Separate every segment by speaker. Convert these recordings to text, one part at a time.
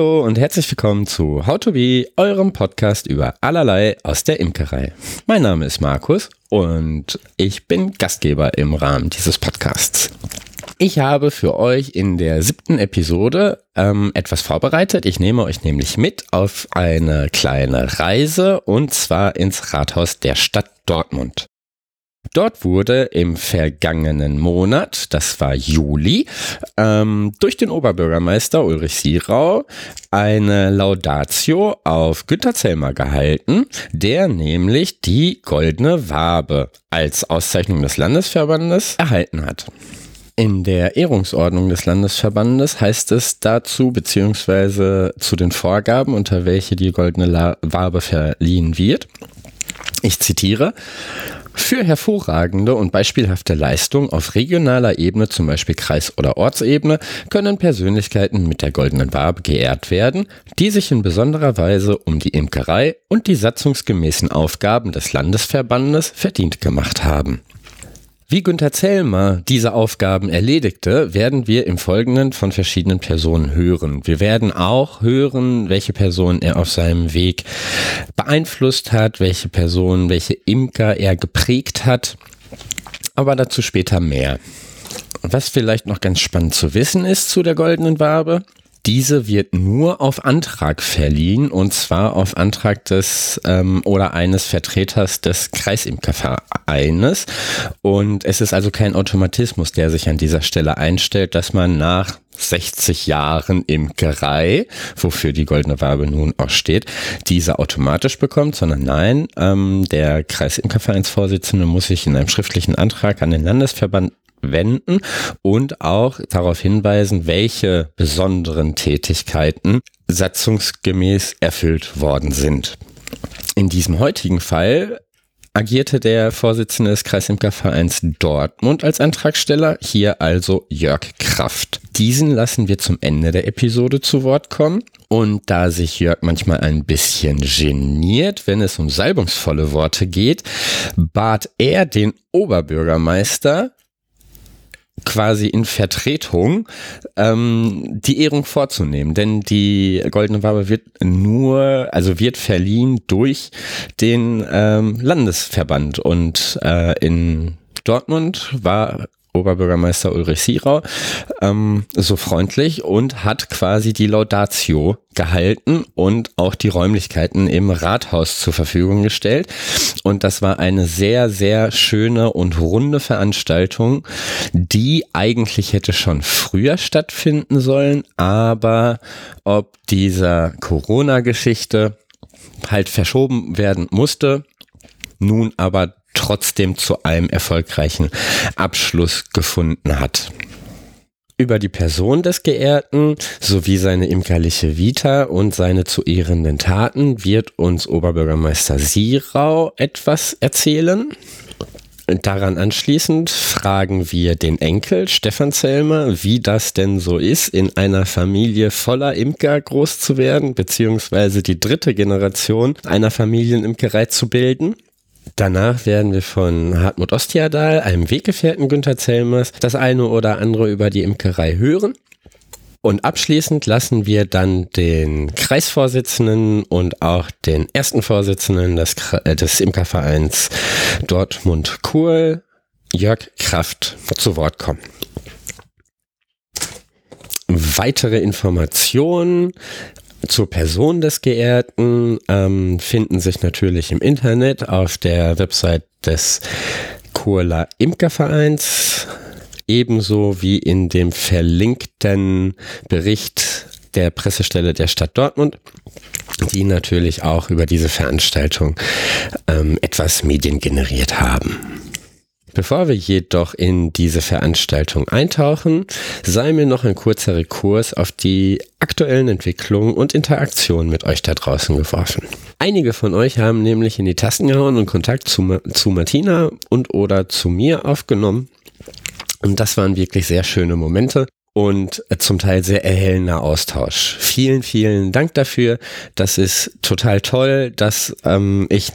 Speaker 1: Hallo und herzlich willkommen zu How to Be, eurem Podcast über allerlei aus der Imkerei. Mein Name ist Markus und ich bin Gastgeber im Rahmen dieses Podcasts. Ich habe für euch in der siebten Episode ähm, etwas vorbereitet. Ich nehme euch nämlich mit auf eine kleine Reise und zwar ins Rathaus der Stadt Dortmund. Dort wurde im vergangenen Monat, das war Juli, ähm, durch den Oberbürgermeister Ulrich Sierau eine Laudatio auf Günter Zellmer gehalten, der nämlich die Goldene Wabe als Auszeichnung des Landesverbandes erhalten hat. In der Ehrungsordnung des Landesverbandes heißt es dazu, beziehungsweise zu den Vorgaben, unter welche die Goldene Wabe verliehen wird. Ich zitiere, für hervorragende und beispielhafte Leistung auf regionaler Ebene, zum Beispiel Kreis- oder Ortsebene, können Persönlichkeiten mit der Goldenen Wabe geehrt werden, die sich in besonderer Weise um die Imkerei und die satzungsgemäßen Aufgaben des Landesverbandes verdient gemacht haben. Wie Günther Zellmer diese Aufgaben erledigte, werden wir im Folgenden von verschiedenen Personen hören. Wir werden auch hören, welche Person er auf seinem Weg beeinflusst hat, welche Person, welche Imker er geprägt hat. Aber dazu später mehr. Was vielleicht noch ganz spannend zu wissen ist zu der goldenen Wabe, diese wird nur auf Antrag verliehen und zwar auf Antrag des ähm, oder eines Vertreters des Kreisimkervereines. Und es ist also kein Automatismus, der sich an dieser Stelle einstellt, dass man nach 60 Jahren Imkerei, wofür die Goldene Wabe nun auch steht, diese automatisch bekommt, sondern nein, ähm, der Kreisimkervereinsvorsitzende muss sich in einem schriftlichen Antrag an den Landesverband wenden und auch darauf hinweisen, welche besonderen Tätigkeiten satzungsgemäß erfüllt worden sind. In diesem heutigen Fall agierte der Vorsitzende des Kreisimkervereins Dortmund als Antragsteller, hier also Jörg Kraft. Diesen lassen wir zum Ende der Episode zu Wort kommen. Und da sich Jörg manchmal ein bisschen geniert, wenn es um salbungsvolle Worte geht, bat er den Oberbürgermeister, quasi in Vertretung ähm, die Ehrung vorzunehmen. Denn die Goldene Wabe wird nur, also wird verliehen durch den ähm, Landesverband. Und äh, in Dortmund war Oberbürgermeister Ulrich Sierau ähm, so freundlich und hat quasi die Laudatio gehalten und auch die Räumlichkeiten im Rathaus zur Verfügung gestellt. Und das war eine sehr, sehr schöne und runde Veranstaltung, die eigentlich hätte schon früher stattfinden sollen, aber ob dieser Corona-Geschichte halt verschoben werden musste, nun aber trotzdem zu einem erfolgreichen Abschluss gefunden hat. Über die Person des Geehrten sowie seine imkerliche Vita und seine zu ehrenden Taten wird uns Oberbürgermeister Sierau etwas erzählen. Daran anschließend fragen wir den Enkel Stefan Zelmer, wie das denn so ist, in einer Familie voller Imker groß zu werden, beziehungsweise die dritte Generation einer Familienimkerei zu bilden. Danach werden wir von Hartmut Ostiadal, einem Weggefährten Günther Zelmers, das eine oder andere über die Imkerei hören. Und abschließend lassen wir dann den Kreisvorsitzenden und auch den ersten Vorsitzenden des, äh, des Imkervereins Dortmund-Kuhl, Jörg Kraft, zu Wort kommen. Weitere Informationen zur Person des Geehrten ähm, finden sich natürlich im Internet auf der Website des Kurla Imkervereins, ebenso wie in dem verlinkten Bericht der Pressestelle der Stadt Dortmund, die natürlich auch über diese Veranstaltung ähm, etwas Medien generiert haben. Bevor wir jedoch in diese Veranstaltung eintauchen, sei mir noch ein kurzer Rekurs auf die aktuellen Entwicklungen und Interaktionen mit euch da draußen geworfen. Einige von euch haben nämlich in die Tasten gehauen und Kontakt zu, zu Martina und oder zu mir aufgenommen. Und das waren wirklich sehr schöne Momente und zum Teil sehr erhellender Austausch. Vielen, vielen Dank dafür. Das ist total toll, dass ähm, ich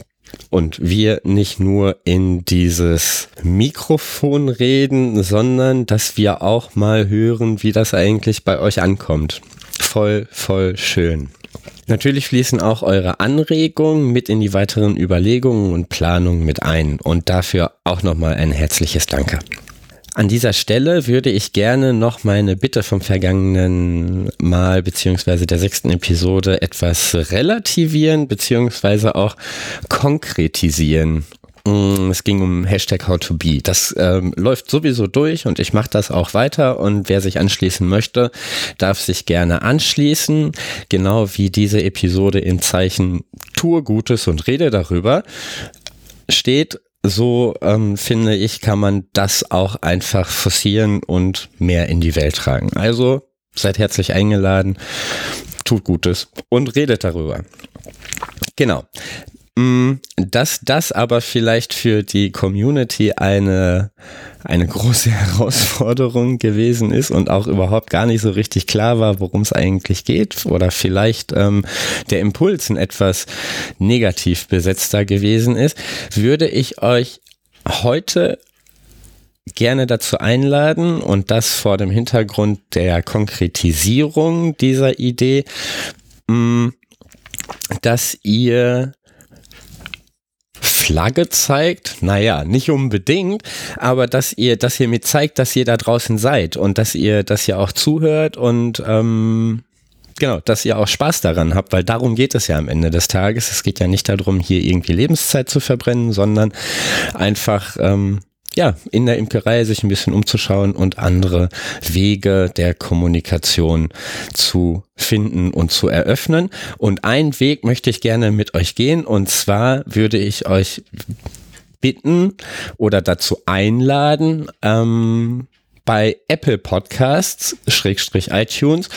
Speaker 1: und wir nicht nur in dieses Mikrofon reden, sondern dass wir auch mal hören, wie das eigentlich bei euch ankommt. voll, voll schön. Natürlich fließen auch eure Anregungen mit in die weiteren Überlegungen und Planungen mit ein und dafür auch nochmal ein herzliches Danke. An dieser Stelle würde ich gerne noch meine Bitte vom vergangenen Mal beziehungsweise der sechsten Episode etwas relativieren beziehungsweise auch konkretisieren. Mm, es ging um Hashtag How2Be. Das ähm, läuft sowieso durch und ich mache das auch weiter. Und wer sich anschließen möchte, darf sich gerne anschließen. Genau wie diese Episode im Zeichen Tue Gutes und rede darüber steht so ähm, finde ich, kann man das auch einfach forcieren und mehr in die Welt tragen. Also seid herzlich eingeladen, tut Gutes und redet darüber. Genau. Mm, dass das aber vielleicht für die Community eine, eine große Herausforderung gewesen ist und auch überhaupt gar nicht so richtig klar war, worum es eigentlich geht oder vielleicht ähm, der Impuls ein etwas negativ besetzter gewesen ist, würde ich euch heute gerne dazu einladen und das vor dem Hintergrund der Konkretisierung dieser Idee, mm, dass ihr Flagge zeigt, naja, nicht unbedingt, aber dass ihr, dass ihr mir zeigt, dass ihr da draußen seid und dass ihr, dass ihr auch zuhört und ähm, genau, dass ihr auch Spaß daran habt, weil darum geht es ja am Ende des Tages. Es geht ja nicht darum, hier irgendwie Lebenszeit zu verbrennen, sondern einfach ähm, ja, in der Imkerei sich ein bisschen umzuschauen und andere Wege der Kommunikation zu finden und zu eröffnen. Und einen Weg möchte ich gerne mit euch gehen und zwar würde ich euch bitten oder dazu einladen, ähm, bei Apple Podcasts, Schrägstrich iTunes,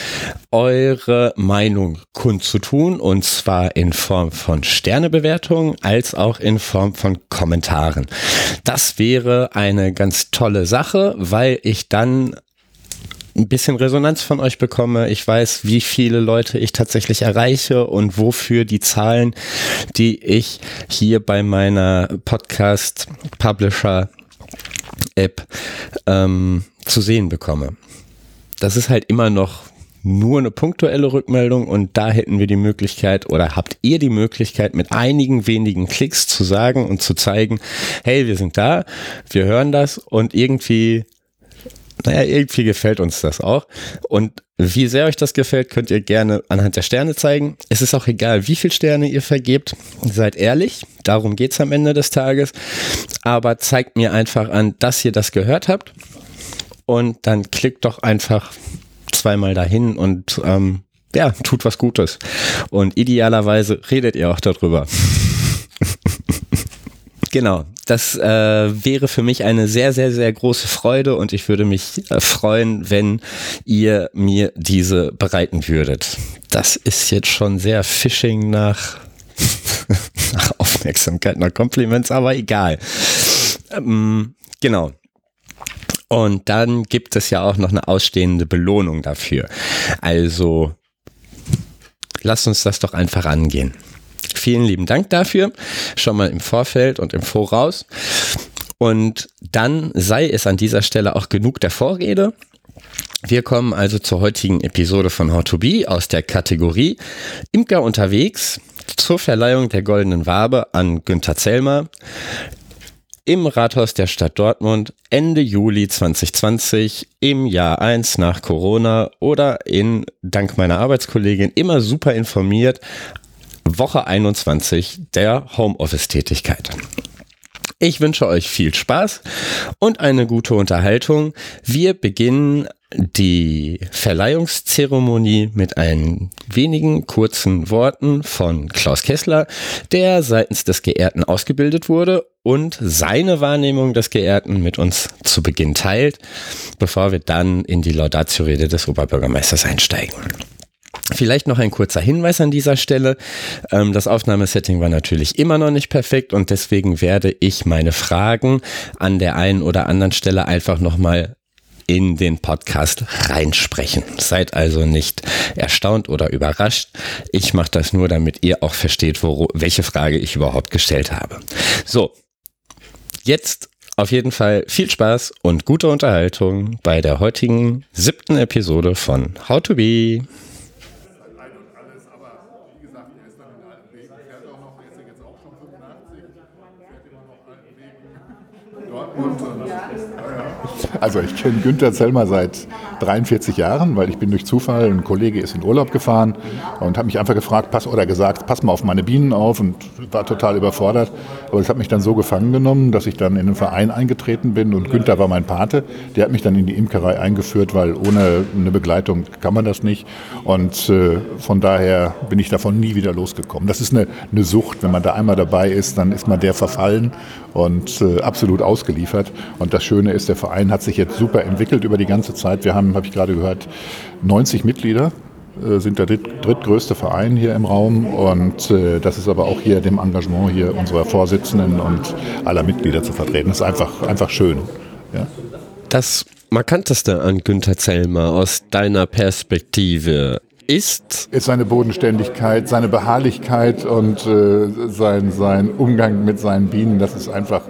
Speaker 1: eure Meinung kundzutun und zwar in Form von Sternebewertungen als auch in Form von Kommentaren. Das wäre eine ganz tolle Sache, weil ich dann ein bisschen Resonanz von euch bekomme. Ich weiß, wie viele Leute ich tatsächlich erreiche und wofür die Zahlen, die ich hier bei meiner Podcast Publisher App ähm, zu sehen bekomme. Das ist halt immer noch nur eine punktuelle Rückmeldung und da hätten wir die Möglichkeit oder habt ihr die Möglichkeit mit einigen wenigen Klicks zu sagen und zu zeigen, hey, wir sind da, wir hören das und irgendwie, naja, irgendwie gefällt uns das auch. Und wie sehr euch das gefällt, könnt ihr gerne anhand der Sterne zeigen. Es ist auch egal, wie viele Sterne ihr vergebt. Seid ehrlich, darum geht's am Ende des Tages. Aber zeigt mir einfach an, dass ihr das gehört habt und dann klickt doch einfach zweimal dahin und ähm, ja, tut was Gutes. Und idealerweise redet ihr auch darüber. Genau, das äh, wäre für mich eine sehr, sehr, sehr große Freude und ich würde mich äh, freuen, wenn ihr mir diese bereiten würdet. Das ist jetzt schon sehr Phishing nach, nach Aufmerksamkeit, nach Compliments, aber egal. Ähm, genau. Und dann gibt es ja auch noch eine ausstehende Belohnung dafür. Also lasst uns das doch einfach angehen. Vielen lieben Dank dafür, schon mal im Vorfeld und im Voraus. Und dann sei es an dieser Stelle auch genug der Vorrede. Wir kommen also zur heutigen Episode von How to Be aus der Kategorie Imker unterwegs zur Verleihung der Goldenen Wabe an Günther Zellmer im Rathaus der Stadt Dortmund Ende Juli 2020 im Jahr 1 nach Corona oder in, dank meiner Arbeitskollegin, immer super informiert, Woche 21 der Homeoffice-Tätigkeit. Ich wünsche euch viel Spaß und eine gute Unterhaltung. Wir beginnen die Verleihungszeremonie mit ein wenigen kurzen Worten von Klaus Kessler, der seitens des Geehrten ausgebildet wurde und seine Wahrnehmung des Geehrten mit uns zu Beginn teilt, bevor wir dann in die Laudatio-Rede des Oberbürgermeisters einsteigen. Vielleicht noch ein kurzer Hinweis an dieser Stelle. Ähm, das Aufnahmesetting war natürlich immer noch nicht perfekt und deswegen werde ich meine Fragen an der einen oder anderen Stelle einfach nochmal in den Podcast reinsprechen. Seid also nicht erstaunt oder überrascht. Ich mache das nur, damit ihr auch versteht, wo, welche Frage ich überhaupt gestellt habe. So, jetzt auf jeden Fall viel Spaß und gute Unterhaltung bei der heutigen siebten Episode von How to Be.
Speaker 2: Also ich kenne Günther Zellmer seit 43 Jahren, weil ich bin durch Zufall, ein Kollege ist in Urlaub gefahren und hat mich einfach gefragt, pass oder gesagt, pass mal auf meine Bienen auf und war total überfordert. Aber das hat mich dann so gefangen genommen, dass ich dann in den Verein eingetreten bin und Günther war mein Pate. Der hat mich dann in die Imkerei eingeführt, weil ohne eine Begleitung kann man das nicht. Und äh, von daher bin ich davon nie wieder losgekommen. Das ist eine, eine Sucht. Wenn man da einmal dabei ist, dann ist man der verfallen und äh, absolut ausgeliefert. Und das Schöne ist, der Verein hat sich jetzt super entwickelt über die ganze Zeit. Wir haben, habe ich gerade gehört, 90 Mitglieder äh, sind der drittgrößte Verein hier im Raum und äh, das ist aber auch hier dem Engagement hier unserer Vorsitzenden und aller Mitglieder zu vertreten. Das ist einfach, einfach schön. Ja.
Speaker 1: Das Markanteste an Günther Zellmer aus deiner Perspektive ist?
Speaker 2: Ist seine Bodenständigkeit, seine Beharrlichkeit und äh, sein, sein Umgang mit seinen Bienen. Das ist einfach,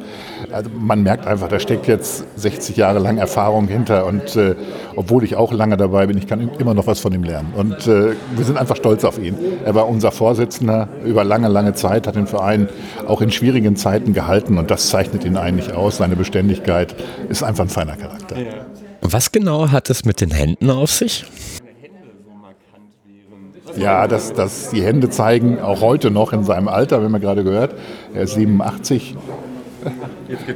Speaker 2: also man merkt einfach, da steckt jetzt 60 Jahre lang Erfahrung hinter. Und äh, obwohl ich auch lange dabei bin, ich kann immer noch was von ihm lernen. Und äh, wir sind einfach stolz auf ihn. Er war unser Vorsitzender über lange, lange Zeit, hat den Verein auch in schwierigen Zeiten gehalten. Und das zeichnet ihn eigentlich aus. Seine Beständigkeit ist einfach ein feiner Charakter.
Speaker 1: Was genau hat es mit den Händen auf sich?
Speaker 2: Ja, dass, dass die Hände zeigen, auch heute noch in seinem Alter, wenn man gerade gehört, er ist 87.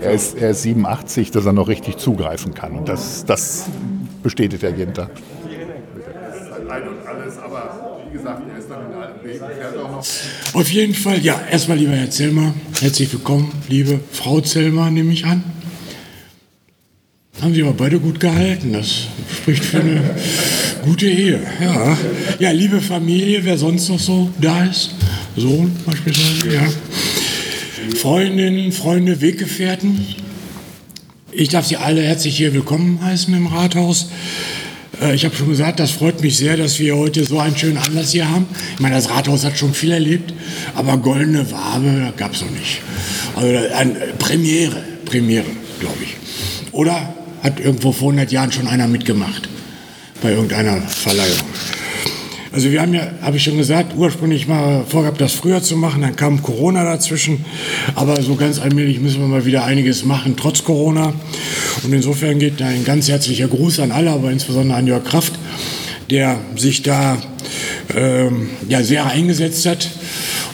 Speaker 2: Er ist, er ist 87, dass er noch richtig zugreifen kann. Und das, das bestätigt der Ginter.
Speaker 3: Auf jeden Fall, ja, erstmal lieber Herr Zellmer, herzlich willkommen, liebe Frau Zellmer, nehme ich an. Haben Sie aber beide gut gehalten. Das spricht für eine gute Ehe. Ja. ja, liebe Familie, wer sonst noch so da ist. Sohn beispielsweise, ja. Freundinnen, Freunde, Weggefährten. Ich darf Sie alle herzlich hier willkommen heißen im Rathaus. Äh, ich habe schon gesagt, das freut mich sehr, dass wir heute so einen schönen Anlass hier haben. Ich meine, das Rathaus hat schon viel erlebt, aber goldene Wabe gab es noch nicht. Also eine Premiere, Premiere, glaube ich. Oder hat irgendwo vor 100 Jahren schon einer mitgemacht bei irgendeiner Verleihung. Also wir haben ja, habe ich schon gesagt, ursprünglich mal vorgehabt, das früher zu machen, dann kam Corona dazwischen, aber so ganz allmählich müssen wir mal wieder einiges machen, trotz Corona. Und insofern geht ein ganz herzlicher Gruß an alle, aber insbesondere an Jörg Kraft, der sich da ähm, ja, sehr eingesetzt hat.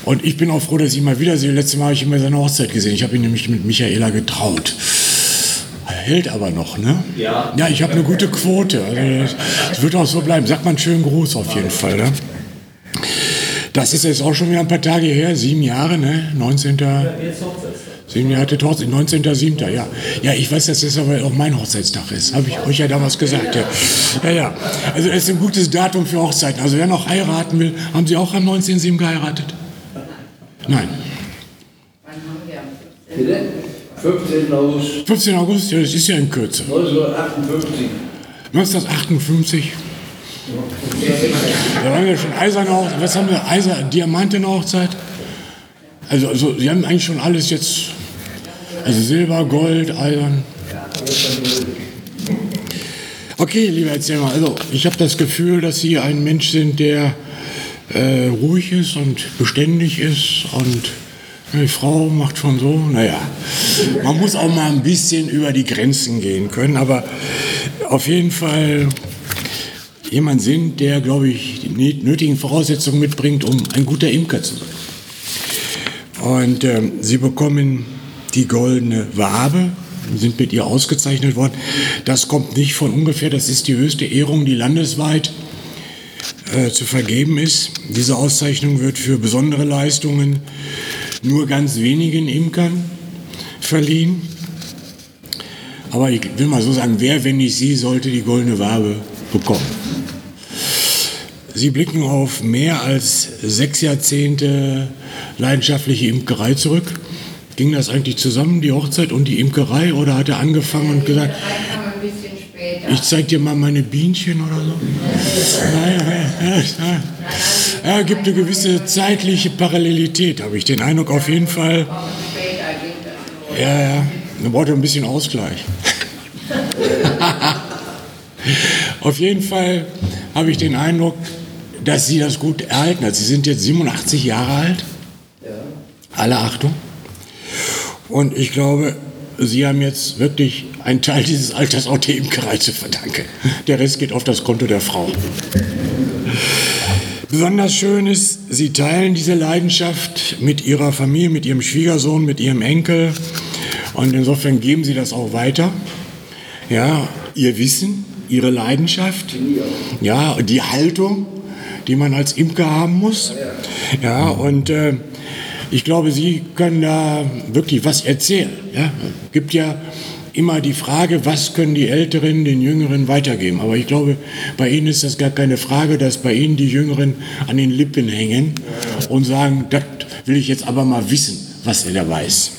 Speaker 3: Und ich bin auch froh, dass ich ihn mal wiedersehe. Letztes Mal habe ich ihn bei seiner Hochzeit gesehen. Ich habe ihn nämlich mit Michaela getraut hält aber noch, ne? Ja. Ja, ich habe eine gute Quote. Also das wird auch so bleiben. Sagt mal einen schönen Gruß auf jeden Fall, ne? Das ist jetzt auch schon wieder ein paar Tage her, sieben Jahre, ne? 19. Sieben Jahre Hochzeit, 19.07. Ja. ja, ich weiß, dass das aber auch mein Hochzeitstag ist. Habe ich euch ja damals gesagt. Ja. ja, ja. Also, es ist ein gutes Datum für Hochzeiten. Also, wer noch heiraten will, haben Sie auch am 19.07. geheiratet? Nein. Bitte? 15. August. 15. August, ja, das ist ja in Kürze. 1958. 1958. Da waren wir schon eiserne Hochzeit. Was haben wir? Eiser, Diamantene Hochzeit? Also, also, Sie haben eigentlich schon alles jetzt. Also Silber, Gold, Eisern. Okay, lieber Erzähler, also ich habe das Gefühl, dass Sie ein Mensch sind, der äh, ruhig ist und beständig ist und die Frau macht schon so, naja, man muss auch mal ein bisschen über die Grenzen gehen können, aber auf jeden Fall jemand sind, der, glaube ich, die nötigen Voraussetzungen mitbringt, um ein guter Imker zu sein. Und äh, sie bekommen die goldene Wabe, sind mit ihr ausgezeichnet worden. Das kommt nicht von ungefähr, das ist die höchste Ehrung, die landesweit äh, zu vergeben ist. Diese Auszeichnung wird für besondere Leistungen nur ganz wenigen Imkern verliehen. Aber ich will mal so sagen, wer, wenn nicht Sie, sollte die goldene Wabe bekommen? Sie blicken auf mehr als sechs Jahrzehnte leidenschaftliche Imkerei zurück. Ging das eigentlich zusammen, die Hochzeit und die Imkerei, oder hat er angefangen und gesagt, ich zeig dir mal meine Bienchen oder so? Nein, nein, nein. Ja, gibt eine gewisse zeitliche Parallelität, habe ich den Eindruck auf jeden Fall. Ja, ja, man braucht ein bisschen Ausgleich. auf jeden Fall habe ich den Eindruck, dass Sie das gut erhalten hat. Sie sind jetzt 87 Jahre alt. Alle Achtung. Und ich glaube, Sie haben jetzt wirklich einen Teil dieses Alters auch der Imkerei zu verdanken. Der Rest geht auf das Konto der Frau. Besonders schön ist, Sie teilen diese Leidenschaft mit Ihrer Familie, mit Ihrem Schwiegersohn, mit Ihrem Enkel. Und insofern geben Sie das auch weiter. Ja, Ihr Wissen, Ihre Leidenschaft, ja, die Haltung, die man als Imker haben muss. Ja, und äh, ich glaube, Sie können da wirklich was erzählen. Ja, gibt ja immer die Frage, was können die Älteren den Jüngeren weitergeben. Aber ich glaube, bei Ihnen ist das gar keine Frage, dass bei Ihnen die Jüngeren an den Lippen hängen und sagen, das will ich jetzt aber mal wissen, was er da weiß.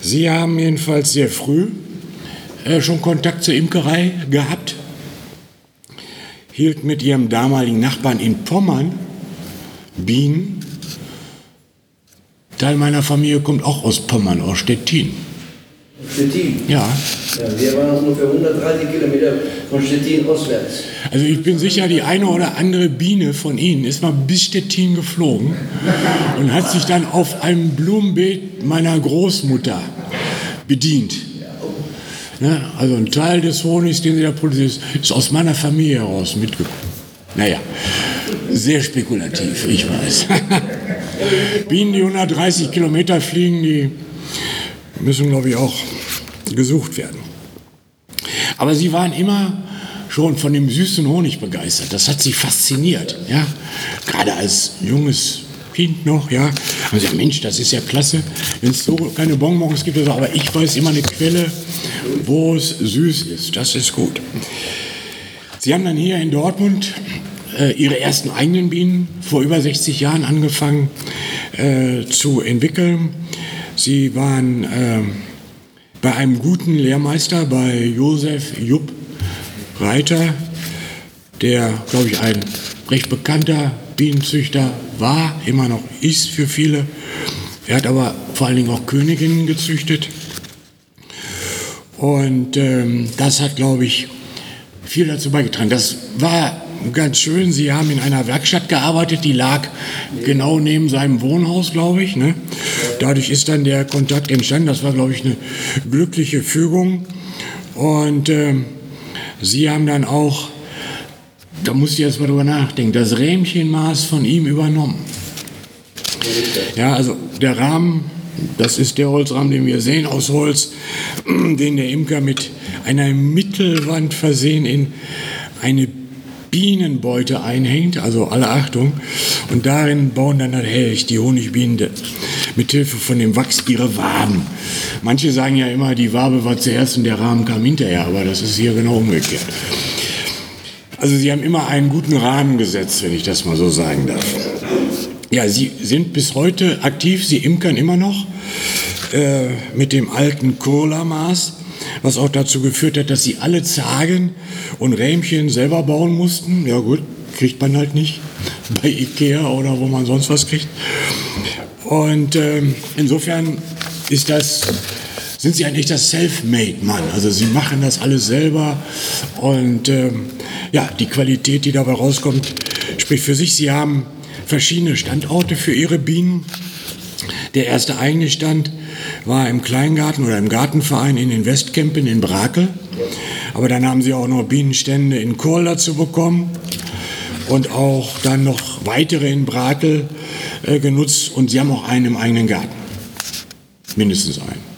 Speaker 3: Sie haben jedenfalls sehr früh äh, schon Kontakt zur Imkerei gehabt, hielt mit ihrem damaligen Nachbarn in Pommern Bienen. Teil meiner Familie kommt auch aus Pommern, aus Stettin.
Speaker 4: Stettin?
Speaker 3: Ja.
Speaker 4: ja. Wir waren ungefähr 130 Kilometer von Stettin auswärts.
Speaker 3: Also ich bin sicher, die eine oder andere Biene von Ihnen ist mal bis Stettin geflogen und hat sich dann auf einem Blumenbeet meiner Großmutter bedient. Ne? Also ein Teil des Honigs, den sie da produziert, ist aus meiner Familie heraus mitgekommen. Naja, sehr spekulativ, ich weiß. Bienen, die 130 Kilometer fliegen, die müssen, glaube ich, auch gesucht werden. Aber sie waren immer schon von dem süßen Honig begeistert. Das hat sie fasziniert, ja. Gerade als junges Kind noch, ja. Also ja, Mensch, das ist ja klasse, wenn es so keine Bonbons gibt. Aber ich weiß immer eine Quelle, wo es süß ist. Das ist gut. Sie haben dann hier in Dortmund äh, ihre ersten eigenen Bienen vor über 60 Jahren angefangen äh, zu entwickeln. Sie waren äh, bei einem guten Lehrmeister, bei Josef Jupp Reiter, der, glaube ich, ein recht bekannter Bienenzüchter war, immer noch ist für viele. Er hat aber vor allen Dingen auch Königinnen gezüchtet. Und ähm, das hat, glaube ich, viel dazu beigetragen. Das war ganz schön. Sie haben in einer Werkstatt gearbeitet, die lag genau neben seinem Wohnhaus, glaube ich. Ne? Dadurch ist dann der Kontakt entstanden. Das war, glaube ich, eine glückliche Fügung. Und äh, Sie haben dann auch, da muss ich jetzt mal drüber nachdenken, das Rähmchenmaß von ihm übernommen. Ja, also der Rahmen, das ist der Holzrahmen, den wir sehen aus Holz, den der Imker mit einer Mittelwand versehen in eine Bienenbeute einhängt, also alle Achtung. Und darin bauen dann natürlich die Honigbienen mit Hilfe von dem Wachs ihre Waben. Manche sagen ja immer, die Wabe war zuerst und der Rahmen kam hinterher, aber das ist hier genau umgekehrt. Also sie haben immer einen guten Rahmen gesetzt, wenn ich das mal so sagen darf. Ja, sie sind bis heute aktiv, sie imkern immer noch äh, mit dem alten Kurla-Maß was auch dazu geführt hat, dass sie alle Zagen und Rähmchen selber bauen mussten. Ja gut, kriegt man halt nicht bei Ikea oder wo man sonst was kriegt. Und ähm, insofern ist das, sind sie eigentlich das Self-Made-Mann. Also sie machen das alles selber und ähm, ja, die Qualität, die dabei rauskommt, spricht für sich. Sie haben verschiedene Standorte für ihre Bienen. Der erste eigene Stand war im Kleingarten oder im Gartenverein in den Westkempen in Brakel. Aber dann haben sie auch noch Bienenstände in Kohl dazu bekommen und auch dann noch weitere in Brakel äh, genutzt. Und sie haben auch einen im eigenen Garten. Mindestens einen.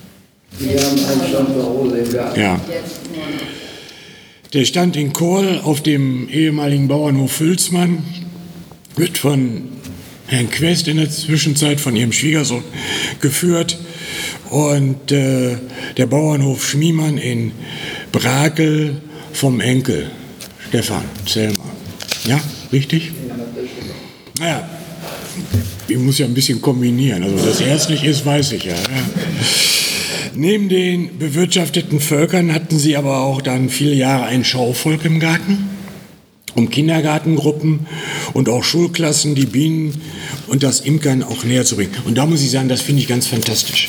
Speaker 4: Wir haben einen Stand zu Hause im Garten.
Speaker 3: Ja. Der stand in Kohl auf dem ehemaligen Bauernhof Hülsmann, wird von Herrn Quest in der Zwischenzeit von ihrem Schwiegersohn geführt. Und äh, der Bauernhof Schmiemann in Brakel vom Enkel Stefan Zellmer. Ja, richtig? Naja, ich muss ja ein bisschen kombinieren. Also, dass ärztlich ist, weiß ich ja. ja. Neben den bewirtschafteten Völkern hatten sie aber auch dann viele Jahre ein Schauvolk im Garten, um Kindergartengruppen und auch Schulklassen die Bienen und das Imkern auch näher zu bringen. Und da muss ich sagen, das finde ich ganz fantastisch.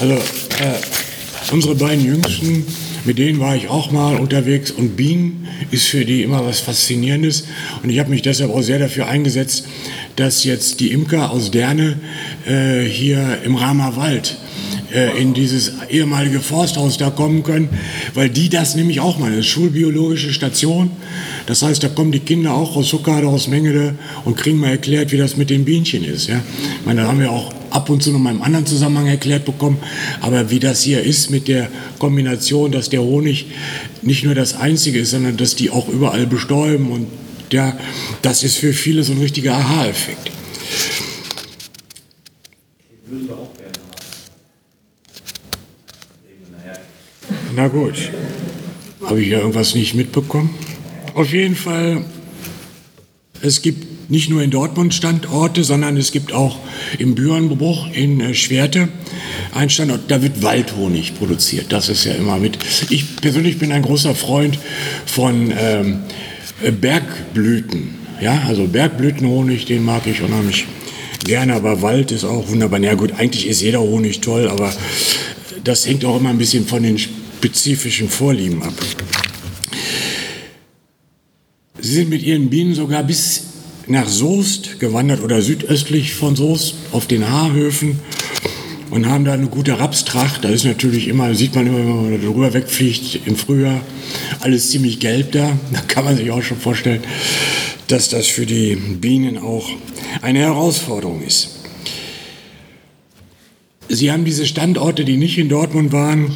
Speaker 3: Also äh, unsere beiden Jüngsten, mit denen war ich auch mal unterwegs und Bienen ist für die immer was Faszinierendes. Und ich habe mich deshalb auch sehr dafür eingesetzt, dass jetzt die Imker aus Derne äh, hier im Ramer Wald äh, in dieses ehemalige Forsthaus da kommen können, weil die das nämlich auch mal, eine schulbiologische Station. Das heißt, da kommen die Kinder auch aus Huckade, aus Mengede und kriegen mal erklärt, wie das mit den Bienchen ist. Ja? Ich meine, da haben wir auch ab und zu noch mal im anderen Zusammenhang erklärt bekommen, aber wie das hier ist mit der Kombination, dass der Honig nicht nur das Einzige ist, sondern dass die auch überall bestäuben und ja, das ist für viele so ein richtiger Aha-Effekt. Na gut. Habe ich ja irgendwas nicht mitbekommen? Auf jeden Fall, es gibt nicht nur in Dortmund Standorte, sondern es gibt auch im Bürenbruch in äh, Schwerte einen Standort, da wird Waldhonig produziert. Das ist ja immer mit. Ich persönlich bin ein großer Freund von ähm, Bergblüten. Ja, also Bergblütenhonig, den mag ich unheimlich gerne, aber Wald ist auch wunderbar. Ja gut, eigentlich ist jeder Honig toll, aber das hängt auch immer ein bisschen von den spezifischen Vorlieben ab. Sie sind mit ihren Bienen sogar bis nach Soest gewandert oder südöstlich von Soest auf den Haarhöfen und haben da eine gute Rapstracht. Da ist natürlich immer, sieht man immer, wenn man drüber wegfliegt im Frühjahr, alles ziemlich gelb da. Da kann man sich auch schon vorstellen, dass das für die Bienen auch eine Herausforderung ist. Sie haben diese Standorte, die nicht in Dortmund waren,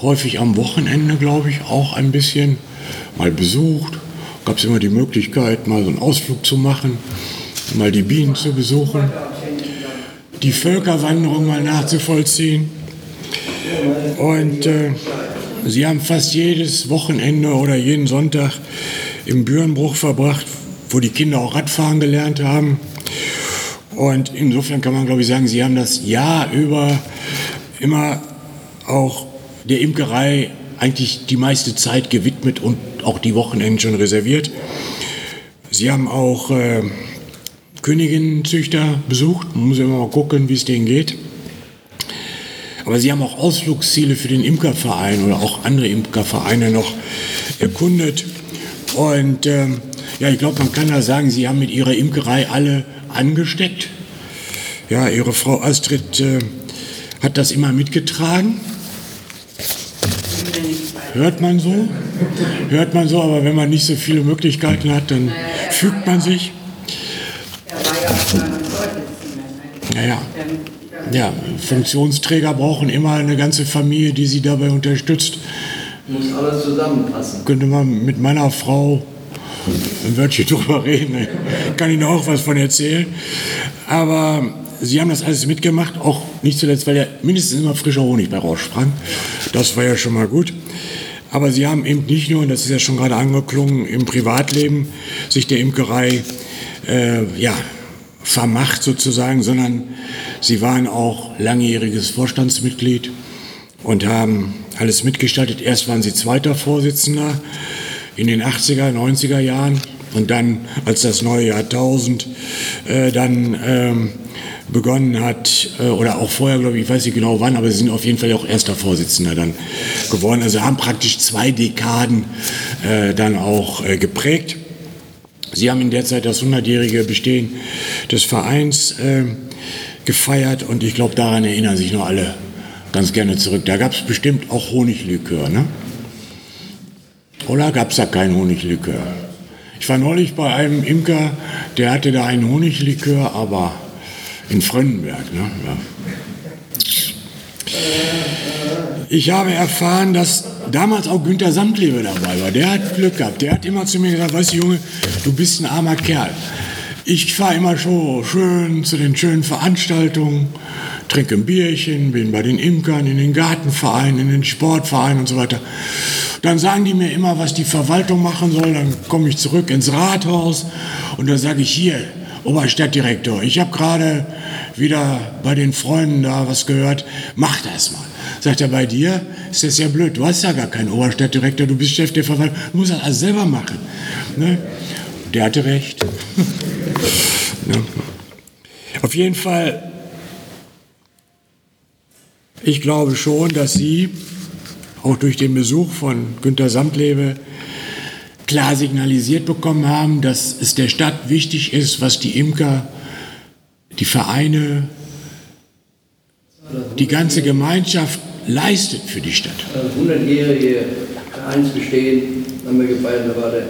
Speaker 3: häufig am Wochenende, glaube ich, auch ein bisschen mal besucht. Gab es immer die Möglichkeit, mal so einen Ausflug zu machen, mal die Bienen zu besuchen, die Völkerwanderung mal nachzuvollziehen. Und äh, sie haben fast jedes Wochenende oder jeden Sonntag im Bürenbruch verbracht, wo die Kinder auch Radfahren gelernt haben. Und insofern kann man, glaube ich, sagen, sie haben das Jahr über immer auch der Imkerei eigentlich die meiste Zeit gewidmet und auch die Wochenenden schon reserviert. Sie haben auch äh, Königinnenzüchter besucht. Man muss immer mal gucken, wie es denen geht. Aber sie haben auch Ausflugsziele für den Imkerverein oder auch andere Imkervereine noch erkundet. Und ähm, ja, ich glaube, man kann da sagen, sie haben mit ihrer Imkerei alle angesteckt. Ja, ihre Frau Astrid äh, hat das immer mitgetragen. Hört man so, hört man so, aber wenn man nicht so viele Möglichkeiten hat, dann fügt man sich. Ja, ja. Ja, Funktionsträger brauchen immer eine ganze Familie, die sie dabei unterstützt.
Speaker 4: Muss alles zusammenpassen.
Speaker 3: Könnte man mit meiner Frau ein Wörtchen drüber reden. Kann ich noch auch was von erzählen. Aber sie haben das alles mitgemacht, auch nicht zuletzt, weil ja mindestens immer frischer Honig bei raussprang. Das war ja schon mal gut. Aber sie haben eben nicht nur, und das ist ja schon gerade angeklungen, im Privatleben sich der Imkerei äh, ja, vermacht sozusagen, sondern sie waren auch langjähriges Vorstandsmitglied und haben alles mitgestaltet. Erst waren sie zweiter Vorsitzender in den 80er, 90er Jahren und dann, als das neue Jahrtausend äh, dann ähm, begonnen hat, äh, oder auch vorher, glaube ich, ich weiß nicht genau wann, aber sie sind auf jeden Fall auch erster Vorsitzender dann geworden. Also haben praktisch zwei Dekaden äh, dann auch äh, geprägt. Sie haben in der Zeit das 100-jährige Bestehen des Vereins äh, gefeiert und ich glaube, daran erinnern sich noch alle ganz gerne zurück. Da gab es bestimmt auch Honiglikör, ne? Oder gab es da kein Honiglikör? Ich war neulich bei einem Imker, der hatte da einen Honiglikör, aber in Frönnenberg. Ne? Ja. Ich habe erfahren, dass damals auch Günther Samtlebe dabei war. Der hat Glück gehabt. Der hat immer zu mir gesagt, weißt du Junge, du bist ein armer Kerl. Ich fahre immer schon schön zu den schönen Veranstaltungen, trinke ein Bierchen, bin bei den Imkern, in den Gartenvereinen, in den Sportvereinen und so weiter. Dann sagen die mir immer, was die Verwaltung machen soll. Dann komme ich zurück ins Rathaus und dann sage ich hier, Oberstadtdirektor, ich habe gerade wieder bei den Freunden da was gehört, mach das mal. Sagt er, bei dir ist das ja blöd, du hast ja gar keinen Oberstadtdirektor, du bist Chef der Verwaltung, du musst das alles selber machen. Ne? Der hatte recht. ne? Auf jeden Fall, ich glaube schon, dass Sie auch durch den Besuch von Günter Samtlebe klar signalisiert bekommen haben, dass es der Stadt wichtig ist, was die Imker, die Vereine die ganze Gemeinschaft leistet für die Stadt.
Speaker 4: Das 100-jährige Vereinsbestehen haben wir gefeiert, da war der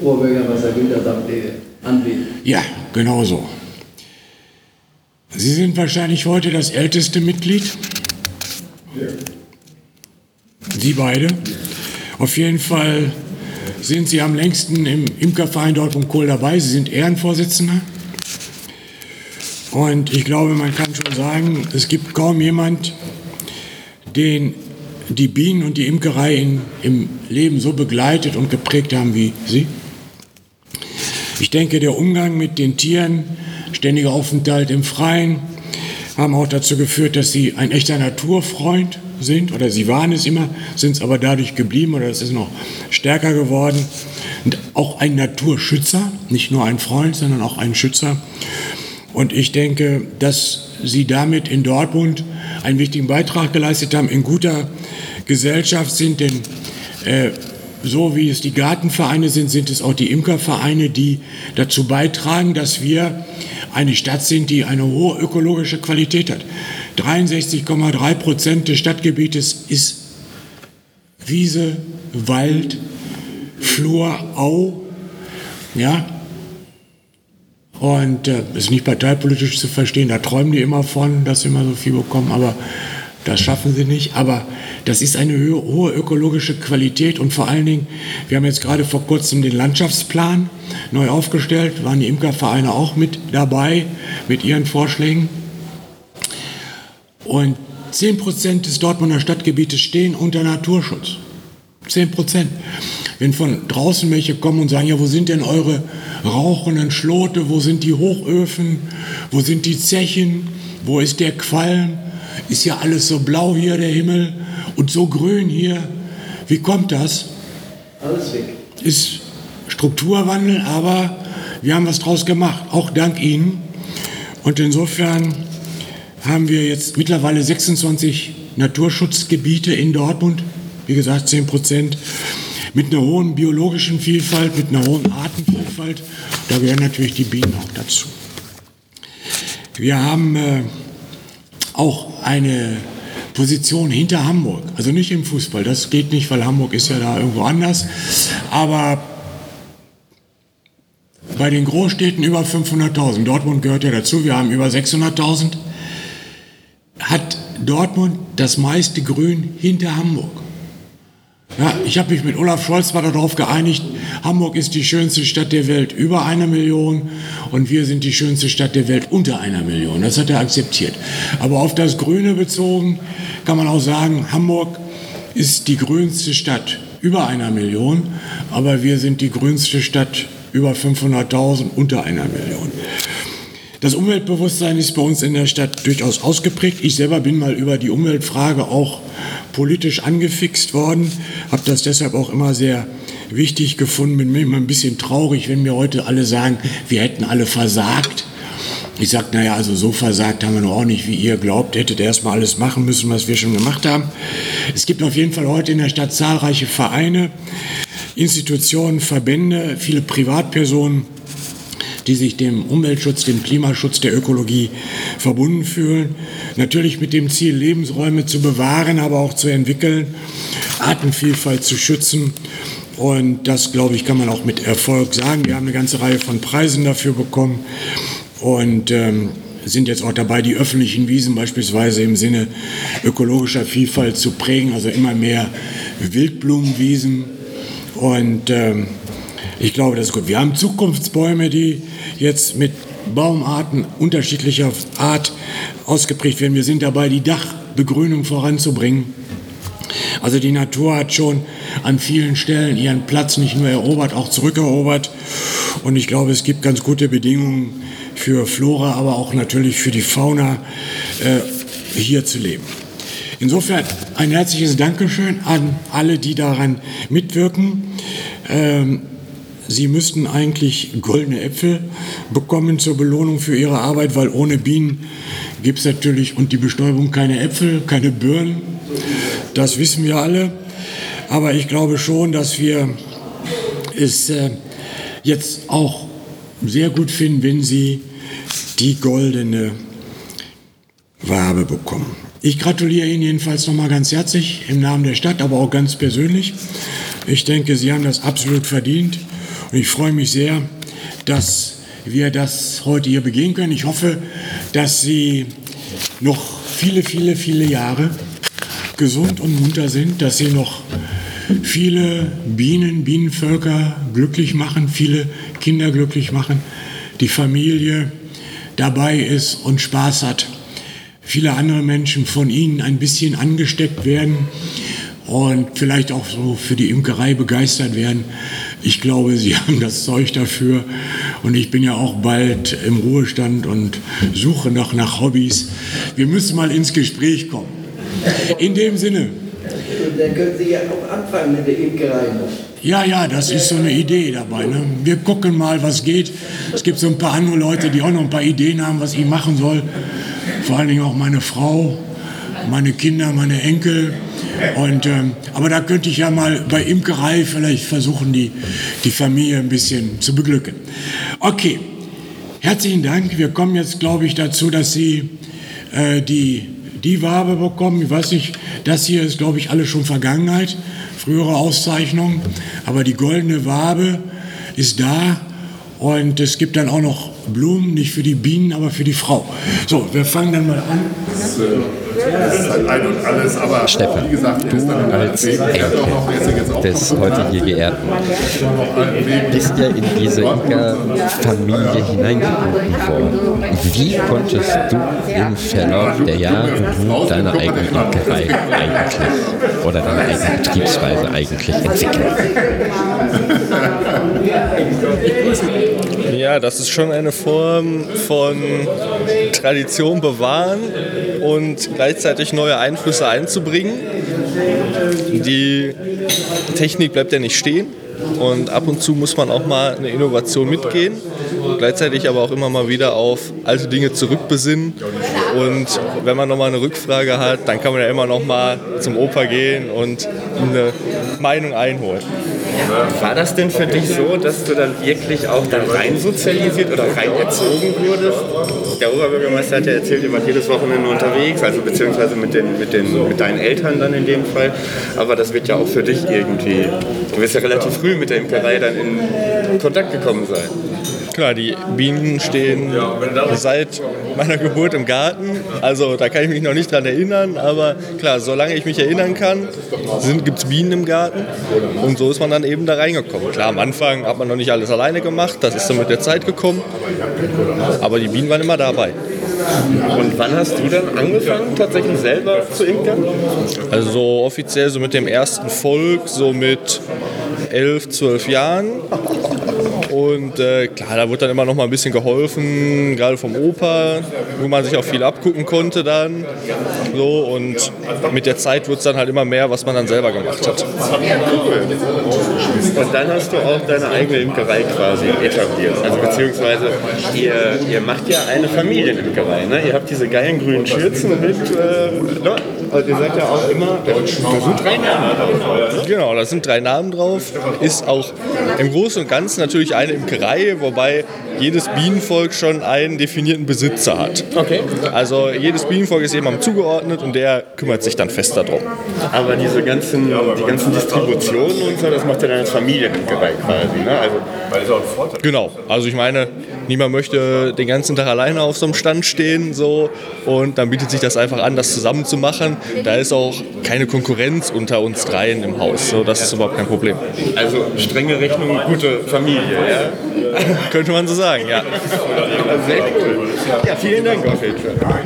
Speaker 4: Oberbürgermeister Günther Samtlewe anwesend.
Speaker 3: Ja, genau so. Sie sind wahrscheinlich heute das älteste Mitglied. Sie beide. Auf jeden Fall sind Sie am längsten im Imkerverein Dortmund Kohl dabei. Sie sind Ehrenvorsitzender. Und ich glaube, man kann schon sagen, es gibt kaum jemand, den die Bienen und die Imkerei in, im Leben so begleitet und geprägt haben wie Sie. Ich denke, der Umgang mit den Tieren, ständiger Aufenthalt im Freien, haben auch dazu geführt, dass Sie ein echter Naturfreund sind, oder Sie waren es immer, sind es aber dadurch geblieben, oder es ist noch stärker geworden. Und auch ein Naturschützer, nicht nur ein Freund, sondern auch ein Schützer. Und ich denke, dass Sie damit in Dortmund einen wichtigen Beitrag geleistet haben, in guter Gesellschaft sind, denn äh, so wie es die Gartenvereine sind, sind es auch die Imkervereine, die dazu beitragen, dass wir eine Stadt sind, die eine hohe ökologische Qualität hat. 63,3 Prozent des Stadtgebietes ist Wiese, Wald, Flur, Au. Ja, und äh, ist nicht parteipolitisch zu verstehen, da träumen die immer von, dass sie immer so viel bekommen, aber das schaffen sie nicht. Aber das ist eine hohe ökologische Qualität und vor allen Dingen, wir haben jetzt gerade vor kurzem den Landschaftsplan neu aufgestellt, waren die Imkervereine auch mit dabei mit ihren Vorschlägen. Und 10 Prozent des Dortmunder Stadtgebietes stehen unter Naturschutz. 10 Prozent. Wenn von draußen welche kommen und sagen, ja, wo sind denn eure rauchenden Schlote, wo sind die Hochöfen, wo sind die Zechen, wo ist der Qualm, ist ja alles so blau hier, der Himmel, und so grün hier. Wie kommt das?
Speaker 4: Alles weg.
Speaker 3: Ist Strukturwandel, aber wir haben was draus gemacht, auch dank Ihnen. Und insofern haben wir jetzt mittlerweile 26 Naturschutzgebiete in Dortmund, wie gesagt 10 Prozent mit einer hohen biologischen Vielfalt, mit einer hohen Artenvielfalt. Da gehören natürlich die Bienen auch dazu. Wir haben äh, auch eine Position hinter Hamburg, also nicht im Fußball, das geht nicht, weil Hamburg ist ja da irgendwo anders, aber bei den Großstädten über 500.000, Dortmund gehört ja dazu, wir haben über 600.000, hat Dortmund das meiste Grün hinter Hamburg. Ja, ich habe mich mit Olaf Scholz mal darauf geeinigt, Hamburg ist die schönste Stadt der Welt über einer Million und wir sind die schönste Stadt der Welt unter einer Million. Das hat er akzeptiert. Aber auf das Grüne bezogen kann man auch sagen, Hamburg ist die grünste Stadt über einer Million, aber wir sind die grünste Stadt über 500.000 unter einer Million. Das Umweltbewusstsein ist bei uns in der Stadt durchaus ausgeprägt. Ich selber bin mal über die Umweltfrage auch politisch angefixt worden, habe das deshalb auch immer sehr wichtig gefunden. Bin mir immer ein bisschen traurig, wenn mir heute alle sagen, wir hätten alle versagt. Ich sage, naja, also so versagt haben wir noch auch nicht, wie ihr glaubt. Hättet erstmal alles machen müssen, was wir schon gemacht haben. Es gibt auf jeden Fall heute in der Stadt zahlreiche Vereine, Institutionen, Verbände, viele Privatpersonen, die sich dem Umweltschutz, dem Klimaschutz, der Ökologie verbunden fühlen. Natürlich mit dem Ziel, Lebensräume zu bewahren, aber auch zu entwickeln, Artenvielfalt zu schützen. Und das, glaube ich, kann man auch mit Erfolg sagen. Wir haben eine ganze Reihe von Preisen dafür bekommen und ähm, sind jetzt auch dabei, die öffentlichen Wiesen beispielsweise im Sinne ökologischer Vielfalt zu prägen, also immer mehr Wildblumenwiesen. Und ähm, ich glaube, das ist gut. Wir haben Zukunftsbäume, die jetzt mit Baumarten unterschiedlicher Art ausgeprägt werden. Wir sind dabei, die Dachbegrünung voranzubringen. Also die Natur hat schon an vielen Stellen ihren Platz nicht nur erobert, auch zurückerobert. Und ich glaube, es gibt ganz gute Bedingungen für Flora, aber auch natürlich für die Fauna äh, hier zu leben. Insofern ein herzliches Dankeschön an alle, die daran mitwirken. Ähm, Sie müssten eigentlich goldene Äpfel bekommen zur Belohnung für Ihre Arbeit, weil ohne Bienen gibt es natürlich und die Bestäubung keine Äpfel, keine Birnen. Das wissen wir alle. Aber ich glaube schon, dass wir es äh, jetzt auch sehr gut finden, wenn Sie die goldene Wabe bekommen. Ich gratuliere Ihnen jedenfalls nochmal ganz herzlich im Namen der Stadt, aber auch ganz persönlich. Ich denke, Sie haben das absolut verdient und ich freue mich sehr, dass wir das heute hier begehen können. Ich hoffe, dass Sie noch viele, viele, viele Jahre gesund und munter sind, dass Sie noch viele Bienen, Bienenvölker glücklich machen, viele Kinder glücklich machen, die Familie dabei ist und Spaß hat. Viele andere Menschen von Ihnen ein bisschen angesteckt werden und vielleicht auch so für die Imkerei begeistert werden. Ich glaube, Sie haben das Zeug dafür und ich bin ja auch bald im Ruhestand und suche noch nach Hobbys. Wir müssen mal ins Gespräch kommen. In dem Sinne.
Speaker 4: Und dann können Sie ja auch anfangen mit der Imkerei.
Speaker 3: Ja, ja, das ist so eine Idee dabei. Ne? Wir gucken mal, was geht. Es gibt so ein paar andere Leute, die auch noch ein paar Ideen haben, was ich machen soll. Vor allen Dingen auch meine Frau, meine Kinder, meine Enkel. Und, ähm, aber da könnte ich ja mal bei Imkerei vielleicht versuchen, die, die Familie ein bisschen zu beglücken. Okay, herzlichen Dank. Wir kommen jetzt, glaube ich, dazu, dass Sie äh, die, die Wabe bekommen. Ich weiß nicht, das hier ist, glaube ich, alles schon Vergangenheit, frühere Auszeichnungen. Aber die goldene Wabe ist da. Und es gibt dann auch noch Blumen, nicht für die Bienen, aber für die Frau. So, wir fangen dann mal an.
Speaker 2: Halt ein und alles, aber
Speaker 1: Stefan,
Speaker 2: wie gesagt,
Speaker 1: du als
Speaker 2: Enkel
Speaker 1: des heute hier Geehrten bist ja in diese Imker-Familie hineingeboren worden. Wie konntest du im Verlauf der Jahre du deine eigene Imkerei eigentlich oder deine eigene Betriebsweise eigentlich entwickeln?
Speaker 5: Ja, das ist schon eine Form von Tradition bewahren und gleichzeitig neue Einflüsse einzubringen. Die Technik bleibt ja nicht stehen und ab und zu muss man auch mal eine Innovation mitgehen, gleichzeitig aber auch immer mal wieder auf alte Dinge zurückbesinnen und wenn man nochmal eine Rückfrage hat, dann kann man ja immer noch mal zum Opa gehen und eine Meinung einholen.
Speaker 6: War das denn für dich so, dass du dann wirklich auch dann rein sozialisiert oder rein erzogen wurdest? Der Oberbürgermeister hat ja erzählt, ihr wart jedes Wochenende unterwegs, also beziehungsweise mit, den, mit, den, mit deinen Eltern dann in dem Fall. Aber das wird ja auch für dich irgendwie, du wirst ja relativ früh mit der Imkerei dann in Kontakt gekommen sein.
Speaker 5: Klar, die Bienen stehen seit meiner Geburt im Garten. Also da kann ich mich noch nicht dran erinnern, aber klar, solange ich mich erinnern kann, gibt es Bienen im Garten. Und so ist man dann eben da reingekommen. Klar, am Anfang hat man noch nicht alles alleine gemacht, das ist dann mit der Zeit gekommen. Aber die Bienen waren immer dabei.
Speaker 6: Und wann hast du dann angefangen, tatsächlich selber zu imkern?
Speaker 5: Also so offiziell so mit dem ersten Volk, so mit elf, zwölf Jahren. Und äh, klar, da wurde dann immer noch mal ein bisschen geholfen, gerade vom Opa, wo man sich auch viel abgucken konnte dann. So, und mit der Zeit wird es dann halt immer mehr, was man dann selber gemacht hat.
Speaker 6: Und dann hast du auch deine eigene Imkerei quasi etabliert. Also beziehungsweise ihr, ihr macht ja eine Familienimkerei. Ne? Ihr habt diese geilen grünen Schürzen mit. Äh, ne? Und ihr seid ja auch immer. Da sind drei Namen drauf.
Speaker 5: Genau, da sind drei Namen drauf. Ist auch im Großen und Ganzen natürlich eine Imkerei, wobei jedes Bienenvolk schon einen definierten Besitzer hat.
Speaker 6: Okay.
Speaker 5: Also jedes Bienenvolk ist jemandem zugeordnet und der kümmert sich dann fest darum.
Speaker 6: Aber diese ganzen, die ganzen Distributionen und so, das macht ja dann als Familienimkerei quasi. Ne? Also,
Speaker 5: Genau, also ich meine, niemand möchte den ganzen Tag alleine auf so einem Stand stehen so und dann bietet sich das einfach an, das zusammen zu machen. Da ist auch keine Konkurrenz unter uns dreien im Haus, so das ist überhaupt kein Problem.
Speaker 6: also strenge Rechnung, gute Familie. Ja?
Speaker 5: Könnte man so sagen, ja.
Speaker 6: Sehr cool. Ja, vielen Dank.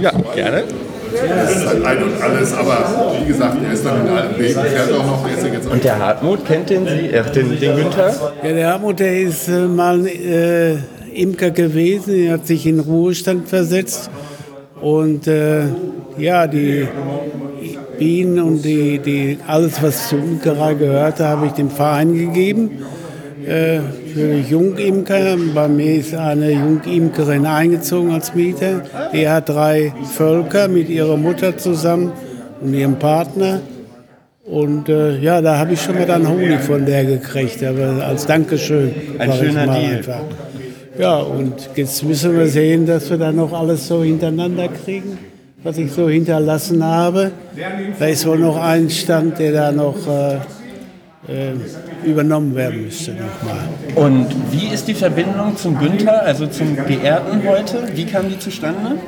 Speaker 5: Ja, gerne.
Speaker 2: Das ist halt ein und alles, aber wie gesagt, er ist dann in alten Wegen, fährt auch noch, ist jetzt
Speaker 6: Und der Hartmut, kennt den Sie, äh, den, den Günther?
Speaker 7: Ja, der Hartmut, der ist äh, mal äh, Imker gewesen, er hat sich in den Ruhestand versetzt. Und äh, ja, die Bienen und die, die, alles, was zur Imkerei gehörte, habe ich dem Verein gegeben. Äh, für Jungimker. Bei mir ist eine Jungimkerin eingezogen als Mieter. Die hat drei Völker mit ihrer Mutter zusammen und ihrem Partner. Und äh, ja, da habe ich schon mal dann Honig von der gekriegt, aber als Dankeschön.
Speaker 6: Ein schöner
Speaker 7: mal
Speaker 6: Deal.
Speaker 7: einfach. Ja, und jetzt müssen wir sehen, dass wir da noch alles so hintereinander kriegen. was ich so hinterlassen habe. Da ist wohl noch ein Stand, der da noch äh, übernommen werden müsste nochmal.
Speaker 1: Und wie ist die Verbindung zum Günther, also zum Geehrten heute? Wie kam die zustande?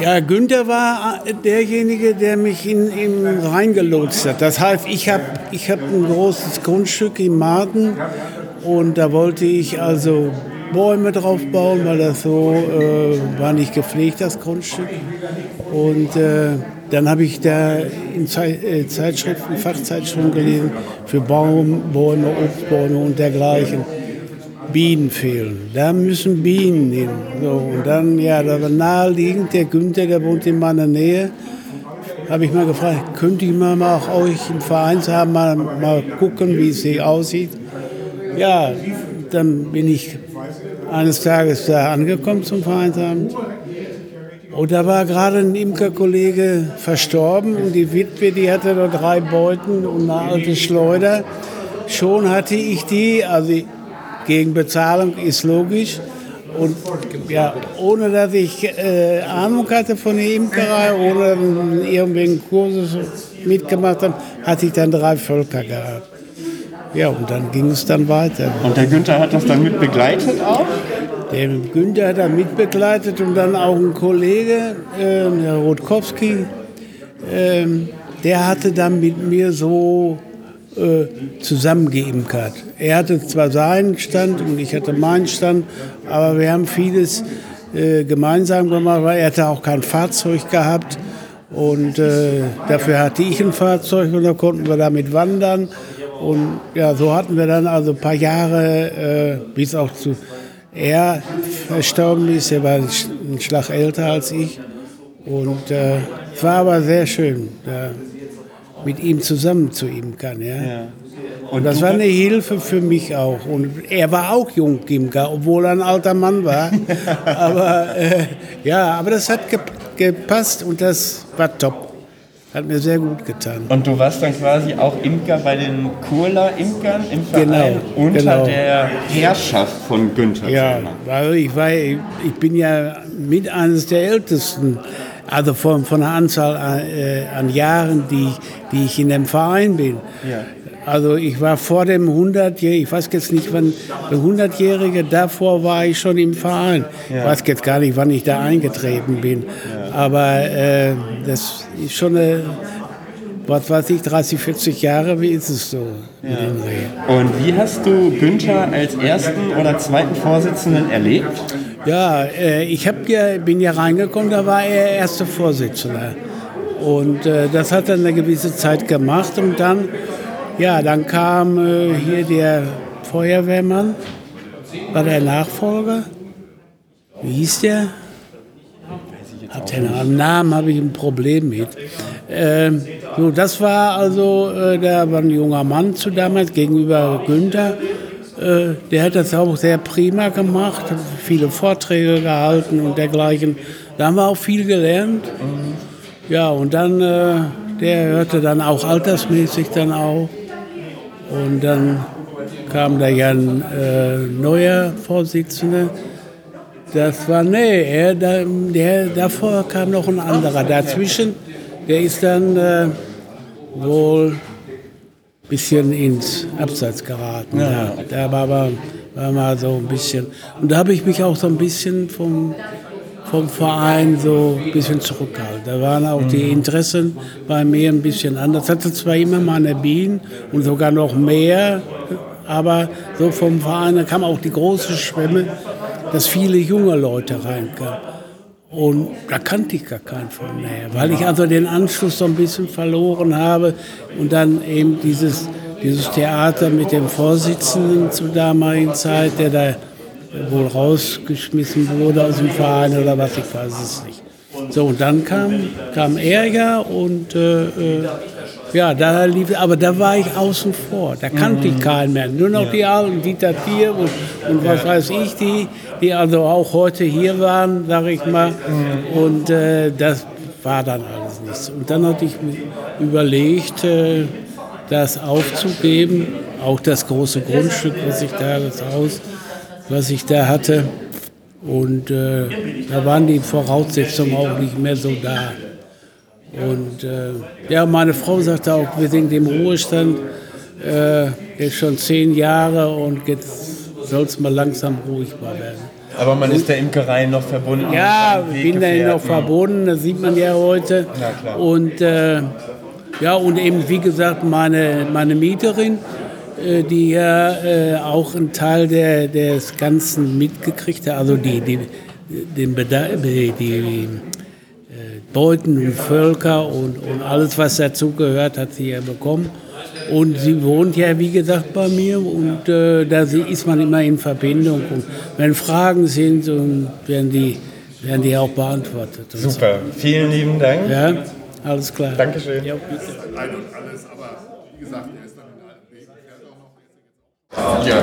Speaker 7: Ja, Günther war derjenige, der mich in, in reingelotst hat. Das heißt, ich habe ich hab ein großes Grundstück im Marken und da wollte ich also Bäume drauf bauen, weil das so äh, war nicht gepflegt, das Grundstück. Und äh, dann habe ich da in äh, Zeitschriften, Fachzeitschriften gelesen für Baumbäume, Obstbäume und dergleichen. Bienen fehlen. Da müssen Bienen hin. So, und dann, ja, da war naheliegend, der Günther, der wohnt in meiner Nähe, habe ich mal gefragt, könnte ich mal, mal auch euch im Vereinsheim mal, mal gucken, wie es hier aussieht. Ja, dann bin ich eines Tages da angekommen zum Vereinsheim. Und da war gerade ein Imkerkollege verstorben und die Witwe, die hatte da drei Beuten und eine alte Schleuder. Schon hatte ich die, also gegen Bezahlung ist logisch. Und ja, ohne dass ich äh, Ahnung hatte von der Imkerei, ohne irgendwelchen Kurse mitgemacht habe, hatte ich dann drei Völker gehabt. Ja, und dann ging es dann weiter.
Speaker 1: Und der Günther hat das dann mit begleitet auch?
Speaker 7: Der Günther hat da mitbegleitet und dann auch ein Kollege, äh, der Rotkowski, äh, der hatte dann mit mir so äh, zusammengeimkert. Er hatte zwar seinen Stand und ich hatte meinen Stand, aber wir haben vieles äh, gemeinsam gemacht, weil er hatte auch kein Fahrzeug gehabt. Und äh, dafür hatte ich ein Fahrzeug und da konnten wir damit wandern. Und ja, so hatten wir dann also ein paar Jahre, äh, bis auch zu er verstorben ist. Er war ein Schlag älter als ich. Und äh, es war aber sehr schön, da mit ihm zusammen zu imkern. Ja. ja. Und das war eine Hilfe für mich auch. Und er war auch Jungimker, obwohl er ein alter Mann war. aber äh, ja, aber das hat gepasst und das war top. Hat mir sehr gut getan.
Speaker 1: Und du warst dann quasi auch Imker bei den Kurler Imkern im Verein genau, unter genau. der Herrschaft von Günther.
Speaker 7: Ja, also ich, war, ich bin ja mit eines der ältesten, also von, von der Anzahl an, äh, an Jahren, die, die ich in dem Verein bin. Ja. Also ich war vor dem 100-Jährigen, ich weiß jetzt nicht, wann der 100-Jährige, davor war ich schon im Verein. Ja. Ich weiß jetzt gar nicht, wann ich da eingetreten bin. Ja. Aber äh, das ist schon eine, was weiß ich, 30, 40 Jahre, wie ist es so?
Speaker 1: Ja. Und wie hast du Günther als ersten oder zweiten Vorsitzenden erlebt?
Speaker 7: Ja, äh, ich ja, bin ja reingekommen, da war er erster Vorsitzender. Und äh, das hat dann eine gewisse Zeit gemacht und dann ja, dann kam äh, hier der Feuerwehrmann, war der Nachfolger. Wie hieß der? Hab den Namen, habe ich ein Problem mit. Ähm, so, das war also, äh, der war ein junger Mann zu damals gegenüber Günther. Äh, der hat das auch sehr prima gemacht, hat viele Vorträge gehalten und dergleichen. Da haben wir auch viel gelernt. Ja, und dann, äh, der hörte dann auch altersmäßig dann auch. Und dann kam da ja ein äh, neuer Vorsitzender. Das war, nee, er, der, davor kam noch ein anderer dazwischen. Der ist dann äh, wohl ein bisschen ins Abseits geraten. Ja. Ja. Da war, war, war mal so ein bisschen. Und da habe ich mich auch so ein bisschen vom vom Verein so ein bisschen zurückgehalten. Da waren auch die Interessen bei mir ein bisschen anders. Ich hatte zwar immer meine Bienen und sogar noch mehr, aber so vom Verein, da kam auch die große Schwemme, dass viele junge Leute reinkamen. Und da kannte ich gar keinen von mehr, weil ich also den Anschluss so ein bisschen verloren habe und dann eben dieses, dieses Theater mit dem Vorsitzenden zur damaligen Zeit, der da wohl rausgeschmissen wurde aus dem Verein oder was, ich weiß es nicht. So, und dann kam, kam er ja und äh, äh, ja, da lief, aber da war ich außen vor, da kannte mhm. ich keinen mehr. Nur noch ja. die alten Dieter Tier und, und was ja. weiß ich, die, die also auch heute hier waren, sage ich mal. Und äh, das war dann alles nichts. Und dann hatte ich überlegt, äh, das aufzugeben, auch das große Grundstück, was ich da, das Haus, was ich da hatte. Und äh, da waren die Voraussetzungen auch nicht mehr so da. Und äh, ja, meine Frau sagte auch, wir sind im Ruhestand, äh, jetzt schon zehn Jahre und jetzt soll es mal langsam ruhig mal werden.
Speaker 1: Aber man ist der Imkerei noch verbunden.
Speaker 7: Ja, ich bin da noch verbunden, das sieht man ja heute.
Speaker 1: Na klar.
Speaker 7: Und äh, ja, und eben wie gesagt, meine, meine Mieterin, äh, die ja äh, auch einen Teil der, des Ganzen mitgekriegt hat, also die, die, den Bedarf, die, die äh, Beuten und Völker und, und alles, was dazugehört, hat sie ja bekommen. Und sie wohnt ja, wie gesagt, bei mir und äh, da ist man immer in Verbindung. Und wenn Fragen sind, und werden, die, werden die auch beantwortet. Und so.
Speaker 1: Super, vielen lieben Dank.
Speaker 7: Ja, alles klar.
Speaker 1: Dankeschön.
Speaker 7: Ja, bitte.
Speaker 1: Ja,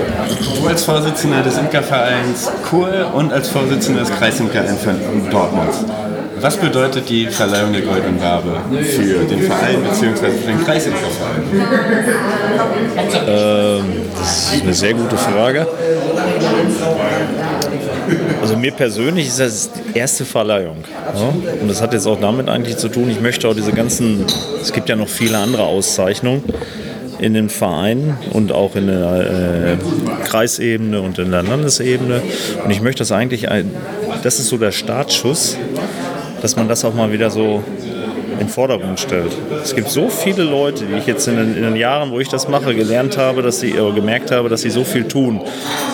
Speaker 1: du als Vorsitzender des Imkervereins Kur und als Vorsitzender des Kreisimkervereins Dortmund. Was bedeutet die Verleihung der Goldenen Wabe für den Verein bzw. für den Kreisimkerverein?
Speaker 8: Ähm, das ist eine sehr gute Frage. Also mir persönlich ist das die erste Verleihung. Ja? Und das hat jetzt auch damit eigentlich zu tun, ich möchte auch diese ganzen, es gibt ja noch viele andere Auszeichnungen in den Vereinen und auch in der äh, Kreisebene und in der Landesebene. Und ich möchte das eigentlich, ein, das ist so der Startschuss, dass man das auch mal wieder so in den Vordergrund stellt. Es gibt so viele Leute, die ich jetzt in den, in den Jahren, wo ich das mache, gelernt habe, dass sie äh, gemerkt habe, dass sie so viel tun.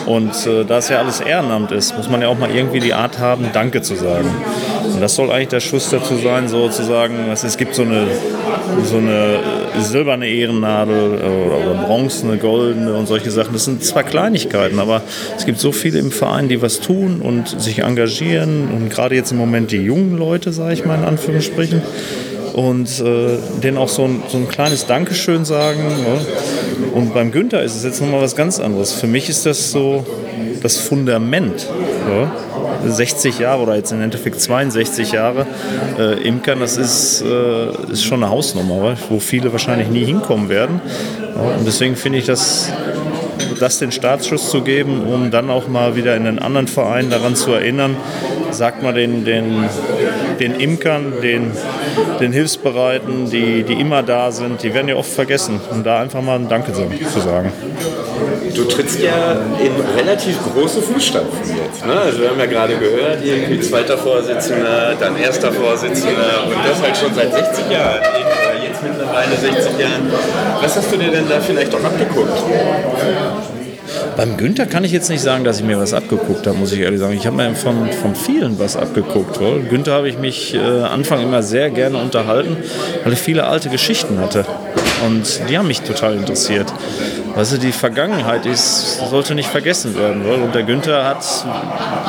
Speaker 8: Und äh, da es ja alles Ehrenamt ist, muss man ja auch mal irgendwie die Art haben, Danke zu sagen. Und das soll eigentlich der Schuss dazu sein, sozusagen, dass es gibt so eine, so eine silberne Ehrennadel äh, oder, oder bronzene, goldene und solche Sachen. Das sind zwar Kleinigkeiten, aber es gibt so viele im Verein, die was tun und sich engagieren. Und gerade jetzt im Moment die jungen Leute, sage ich mal in Anführungsstrichen und äh, denen auch so ein, so ein kleines Dankeschön sagen. Ja. Und beim Günther ist es jetzt nochmal was ganz anderes. Für mich ist das so das Fundament. Ja. 60 Jahre oder jetzt im Endeffekt 62 Jahre äh, Imkern, das ist, äh, ist schon eine Hausnummer, wo viele wahrscheinlich nie hinkommen werden. Und deswegen finde ich das das den Startschuss zu geben, um dann auch mal wieder in den anderen Vereinen daran zu erinnern, sagt mal den, den, den Imkern, den, den Hilfsbereiten, die, die immer da sind, die werden ja oft vergessen, um da einfach mal ein Danke zu sagen.
Speaker 6: Du trittst ja in relativ große Fußstapfen jetzt. Ne? Also wir haben ja gerade gehört, irgendwie zweiter Vorsitzender, dann erster Vorsitzender und das halt schon seit 60 Jahren. Jetzt mittlerweile 60 Jahren. Was hast du dir denn da vielleicht auch abgeguckt?
Speaker 8: Beim Günther kann ich jetzt nicht sagen, dass ich mir was abgeguckt habe, muss ich ehrlich sagen. Ich habe mir von, von vielen was abgeguckt. Weil Günther habe ich mich äh, Anfang immer sehr gerne unterhalten, weil ich viele alte Geschichten hatte. Und die haben mich total interessiert. Weißt du, die Vergangenheit ist, sollte nicht vergessen werden. Weil? Und der Günther hat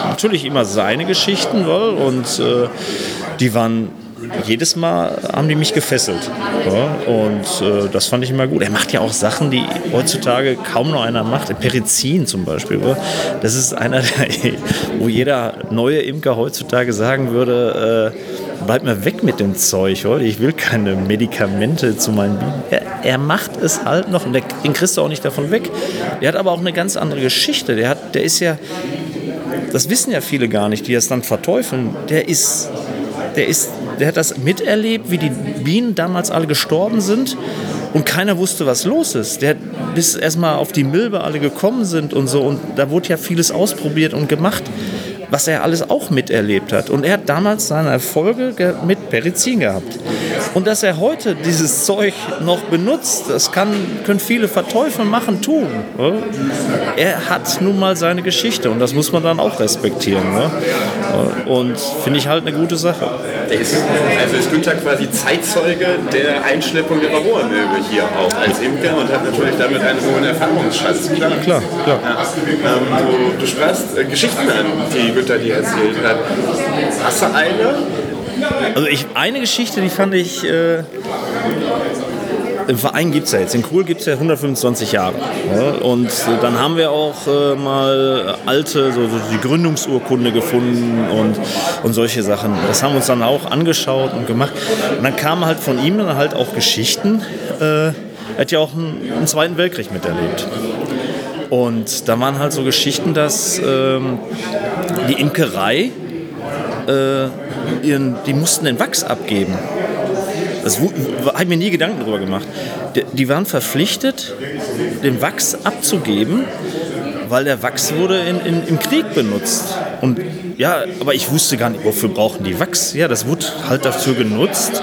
Speaker 8: natürlich immer seine Geschichten weil? und äh, die waren jedes Mal haben die mich gefesselt. Ja, und äh, das fand ich immer gut. Er macht ja auch Sachen, die heutzutage kaum noch einer macht. Perizin zum Beispiel. Oder? Das ist einer, wo jeder neue Imker heutzutage sagen würde, äh, bleib mal weg mit dem Zeug, oder? ich will keine Medikamente zu meinen Bienen. Er, er macht es halt noch und der, den kriegst du auch nicht davon weg. Der hat aber auch eine ganz andere Geschichte. Der, hat, der ist ja, das wissen ja viele gar nicht, die das dann verteufeln. Der ist, der ist der hat das miterlebt, wie die Bienen damals alle gestorben sind. Und keiner wusste, was los ist. Der, bis erstmal auf die Milbe alle gekommen sind und so. Und da wurde ja vieles ausprobiert und gemacht, was er alles auch miterlebt hat. Und er hat damals seine Erfolge mit Perizin gehabt. Und dass er heute dieses Zeug noch benutzt, das kann, können viele verteufeln, machen, tun. Er hat nun mal seine Geschichte und das muss man dann auch respektieren. Und finde ich halt eine gute Sache.
Speaker 6: Ist, also ist Günther quasi Zeitzeuge der Einschleppung der Varroamilbe hier auch als Imker und hat natürlich damit einen hohen Erfahrungsschatz.
Speaker 8: Klar, klar. klar.
Speaker 6: Ja. Ähm, du, du sprachst äh, Geschichten an, die Günther dir erzählt hat. Hast du eine?
Speaker 8: Also ich, eine Geschichte, die fand ich... Äh, im Verein gibt es ja jetzt, in Kuhl gibt es ja 125 Jahre. Ja, und dann haben wir auch äh, mal alte, so, so, die Gründungsurkunde gefunden und, und solche Sachen. Das haben wir uns dann auch angeschaut und gemacht. Und dann kamen halt von ihm dann halt auch Geschichten. Äh, er hat ja auch einen, einen Zweiten Weltkrieg miterlebt. Und da waren halt so Geschichten, dass ähm, die Imkerei, äh, ihren, die mussten den Wachs abgeben. Das habe mir nie Gedanken darüber gemacht. Die, die waren verpflichtet, den Wachs abzugeben, weil der Wachs wurde in, in, im Krieg benutzt. Und ja, aber ich wusste gar nicht, wofür brauchen die Wachs. Ja, das wurde halt dafür genutzt,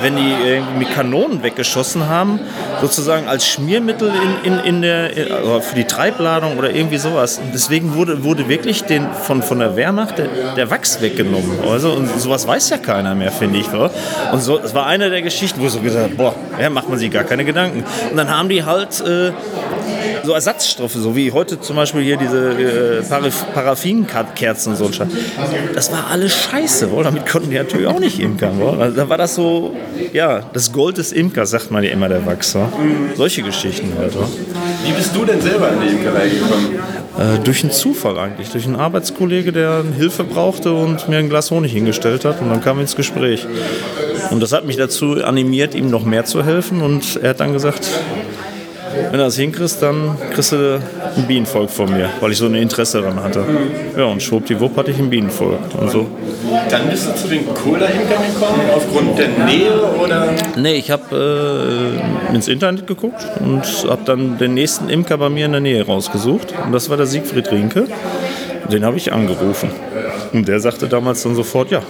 Speaker 8: wenn die mit Kanonen weggeschossen haben, sozusagen als Schmiermittel in, in, in der, also für die Treibladung oder irgendwie sowas. Und deswegen wurde, wurde wirklich den, von, von der Wehrmacht der, der Wachs weggenommen. Also, und sowas weiß ja keiner mehr, finde ich. Oder? Und so, das war eine der Geschichten, wo so gesagt boah, ja, macht man sich gar keine Gedanken. Und dann haben die halt äh, so Ersatzstoffe, so wie heute zum Beispiel hier diese äh, Paraffinkerzen und so ein Scheiß. Das war alles scheiße, wohl. damit konnten die natürlich auch nicht imkern. Wohl. Also, da war das so, ja, das Gold des Imkers, sagt man ja immer der Wachser. Solche Geschichten halt. Oder?
Speaker 6: Wie bist du denn selber in die Imkerei gekommen?
Speaker 8: Äh, durch einen Zufall eigentlich, durch einen Arbeitskollege, der Hilfe brauchte und mir ein Glas Honig hingestellt hat und dann kam wir ins Gespräch. Und das hat mich dazu animiert, ihm noch mehr zu helfen und er hat dann gesagt, wenn du das hinkriegst, dann kriegst du ein Bienenvolk von mir, weil ich so ein Interesse daran hatte. Ja, und schwuppdiwupp hatte ich ein Bienenvolk. Und so.
Speaker 6: Dann bist du zu den Cola-Imkern gekommen, aufgrund der Nähe oder?
Speaker 8: Nee, ich habe äh, ins Internet geguckt und habe dann den nächsten Imker bei mir in der Nähe rausgesucht. Und das war der Siegfried Rinke. Den habe ich angerufen. Und der sagte damals dann sofort, ja,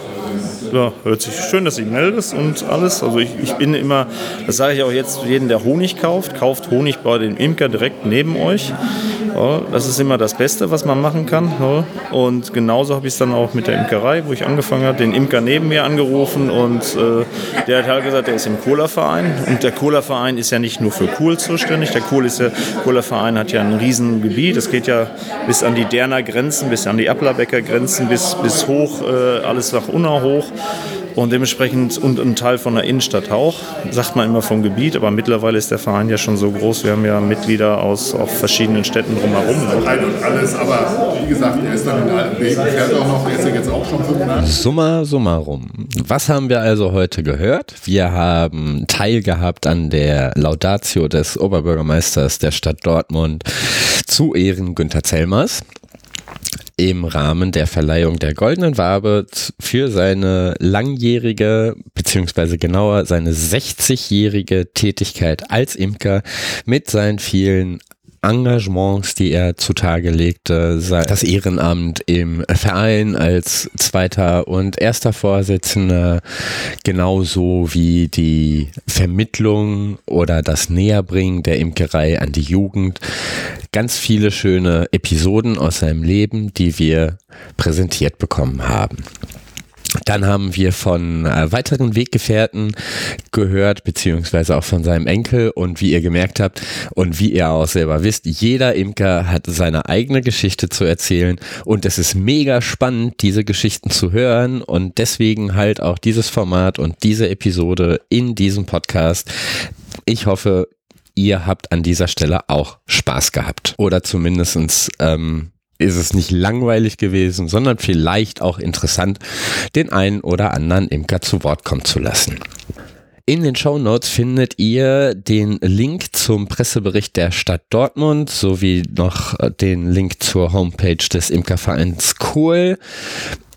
Speaker 8: ja, hört sich schön, dass du dich meldest und alles. Also ich, ich bin immer, das sage ich auch jetzt jeden, der Honig kauft, kauft Honig bei dem Imker direkt neben euch. Ja, das ist immer das Beste, was man machen kann. Ja. Und genauso habe ich es dann auch mit der Imkerei, wo ich angefangen habe, den Imker neben mir angerufen und äh, der hat halt gesagt, der ist im Cola-Verein. Und der Cola-Verein ist ja nicht nur für Kohl zuständig. Der Cola-Verein hat ja ein Riesengebiet. Es geht ja bis an die Derner Grenzen, bis an die Applerbecker Grenzen, bis, bis hoch, äh, alles nach Unna hoch und dementsprechend und ein Teil von der Innenstadt auch, sagt man immer vom Gebiet, aber mittlerweile ist der Verein ja schon so groß, wir haben ja Mitglieder aus auch verschiedenen Städten drumherum.
Speaker 2: Verein und alles, aber wie gesagt, er ist dann in Altenwegen, fährt auch noch, er ist ja jetzt auch schon 85.
Speaker 1: Summa summarum. Was haben wir also heute gehört? Wir haben teilgehabt an der Laudatio des Oberbürgermeisters der Stadt Dortmund zu Ehren Günther Zellmers im Rahmen der Verleihung der Goldenen Wabe für seine langjährige, beziehungsweise genauer seine 60-jährige Tätigkeit als Imker mit seinen vielen Engagements, die er zutage legte, das Ehrenamt im Verein als zweiter und erster Vorsitzender, genauso wie die Vermittlung oder das Näherbringen der Imkerei an die Jugend. Ganz viele schöne Episoden aus seinem Leben, die wir präsentiert bekommen haben. Dann haben wir von äh, weiteren Weggefährten gehört, beziehungsweise auch von seinem Enkel. Und wie ihr gemerkt habt und wie ihr auch selber wisst, jeder Imker hat seine eigene Geschichte zu erzählen. Und es ist mega spannend, diese Geschichten zu hören. Und deswegen halt auch dieses Format und diese Episode in diesem Podcast. Ich hoffe, ihr habt an dieser Stelle auch Spaß gehabt. Oder zumindestens ähm, ist es nicht langweilig gewesen, sondern vielleicht auch interessant, den einen oder anderen Imker zu Wort kommen zu lassen. In den Show Notes findet ihr den Link zum Pressebericht der Stadt Dortmund sowie noch den Link zur Homepage des Imkervereins Kohl.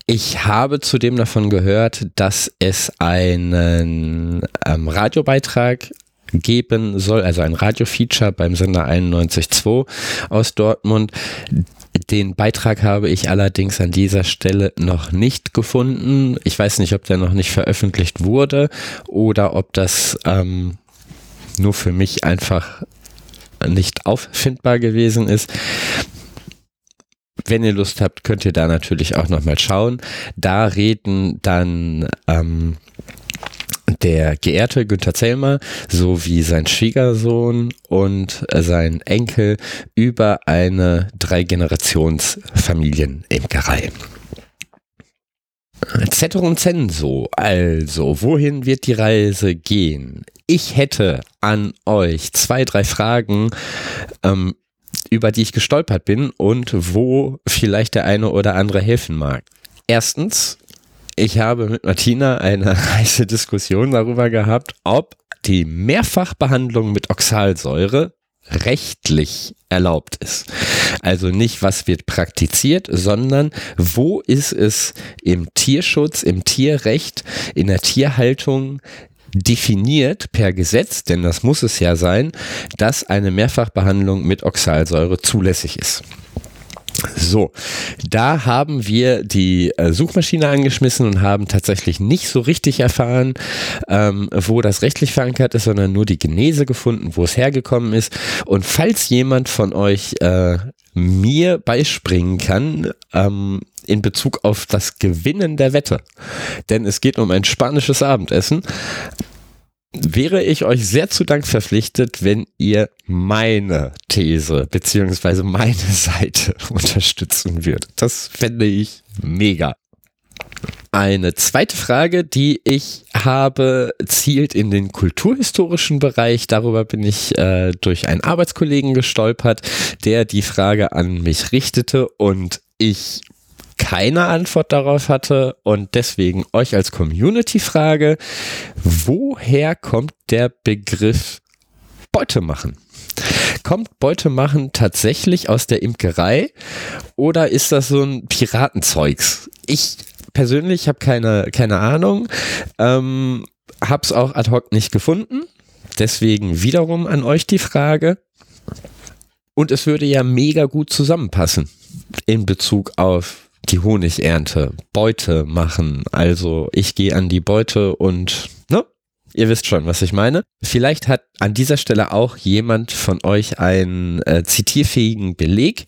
Speaker 1: Ich habe zudem davon gehört, dass es einen ähm, Radiobeitrag geben soll, also ein Radiofeature beim Sender 91.2 aus Dortmund. Den Beitrag habe ich allerdings an dieser Stelle noch nicht gefunden. Ich weiß nicht, ob der noch nicht veröffentlicht wurde oder ob das ähm, nur für mich einfach nicht auffindbar gewesen ist. Wenn ihr Lust habt, könnt ihr da natürlich auch nochmal schauen. Da reden dann ähm, der geehrte Günther Zellmer sowie sein Schwiegersohn und sein Enkel über eine Drei-Generations-Familienimkerei. Ceterum censo, also wohin wird die Reise gehen? Ich hätte an euch zwei, drei Fragen, ähm, über die ich gestolpert bin und wo vielleicht der eine oder andere helfen mag. Erstens, ich habe mit Martina eine heiße Diskussion darüber gehabt, ob die Mehrfachbehandlung mit Oxalsäure rechtlich erlaubt ist. Also nicht, was wird praktiziert, sondern wo ist es im Tierschutz, im Tierrecht, in der Tierhaltung definiert per Gesetz, denn das muss es ja sein, dass eine Mehrfachbehandlung mit Oxalsäure zulässig ist. So, da haben wir die äh, Suchmaschine angeschmissen und haben tatsächlich nicht so richtig erfahren, ähm, wo das rechtlich verankert ist, sondern nur die Genese gefunden, wo es hergekommen ist. Und falls jemand von euch äh, mir beispringen kann, ähm, in Bezug auf das Gewinnen der Wette, denn es geht um ein spanisches Abendessen, wäre ich euch sehr zu Dank verpflichtet, wenn ihr meine These beziehungsweise meine Seite unterstützen würdet. Das fände ich mega. Eine zweite Frage, die ich habe, zielt in den kulturhistorischen Bereich. Darüber bin ich äh, durch einen Arbeitskollegen gestolpert, der die Frage an mich richtete und ich keine Antwort darauf hatte und deswegen euch als Community-Frage, woher kommt der Begriff Beute machen? Kommt Beute machen tatsächlich aus der Imkerei oder ist das so ein Piratenzeugs? Ich persönlich habe keine, keine Ahnung, ähm, habe es auch ad hoc nicht gefunden. Deswegen wiederum an euch die Frage. Und es würde ja mega gut zusammenpassen in Bezug auf die Honigernte, Beute machen. Also ich gehe an die Beute und, ne? Ihr wisst schon, was ich meine. Vielleicht hat an dieser Stelle auch jemand von euch einen äh, zitierfähigen Beleg,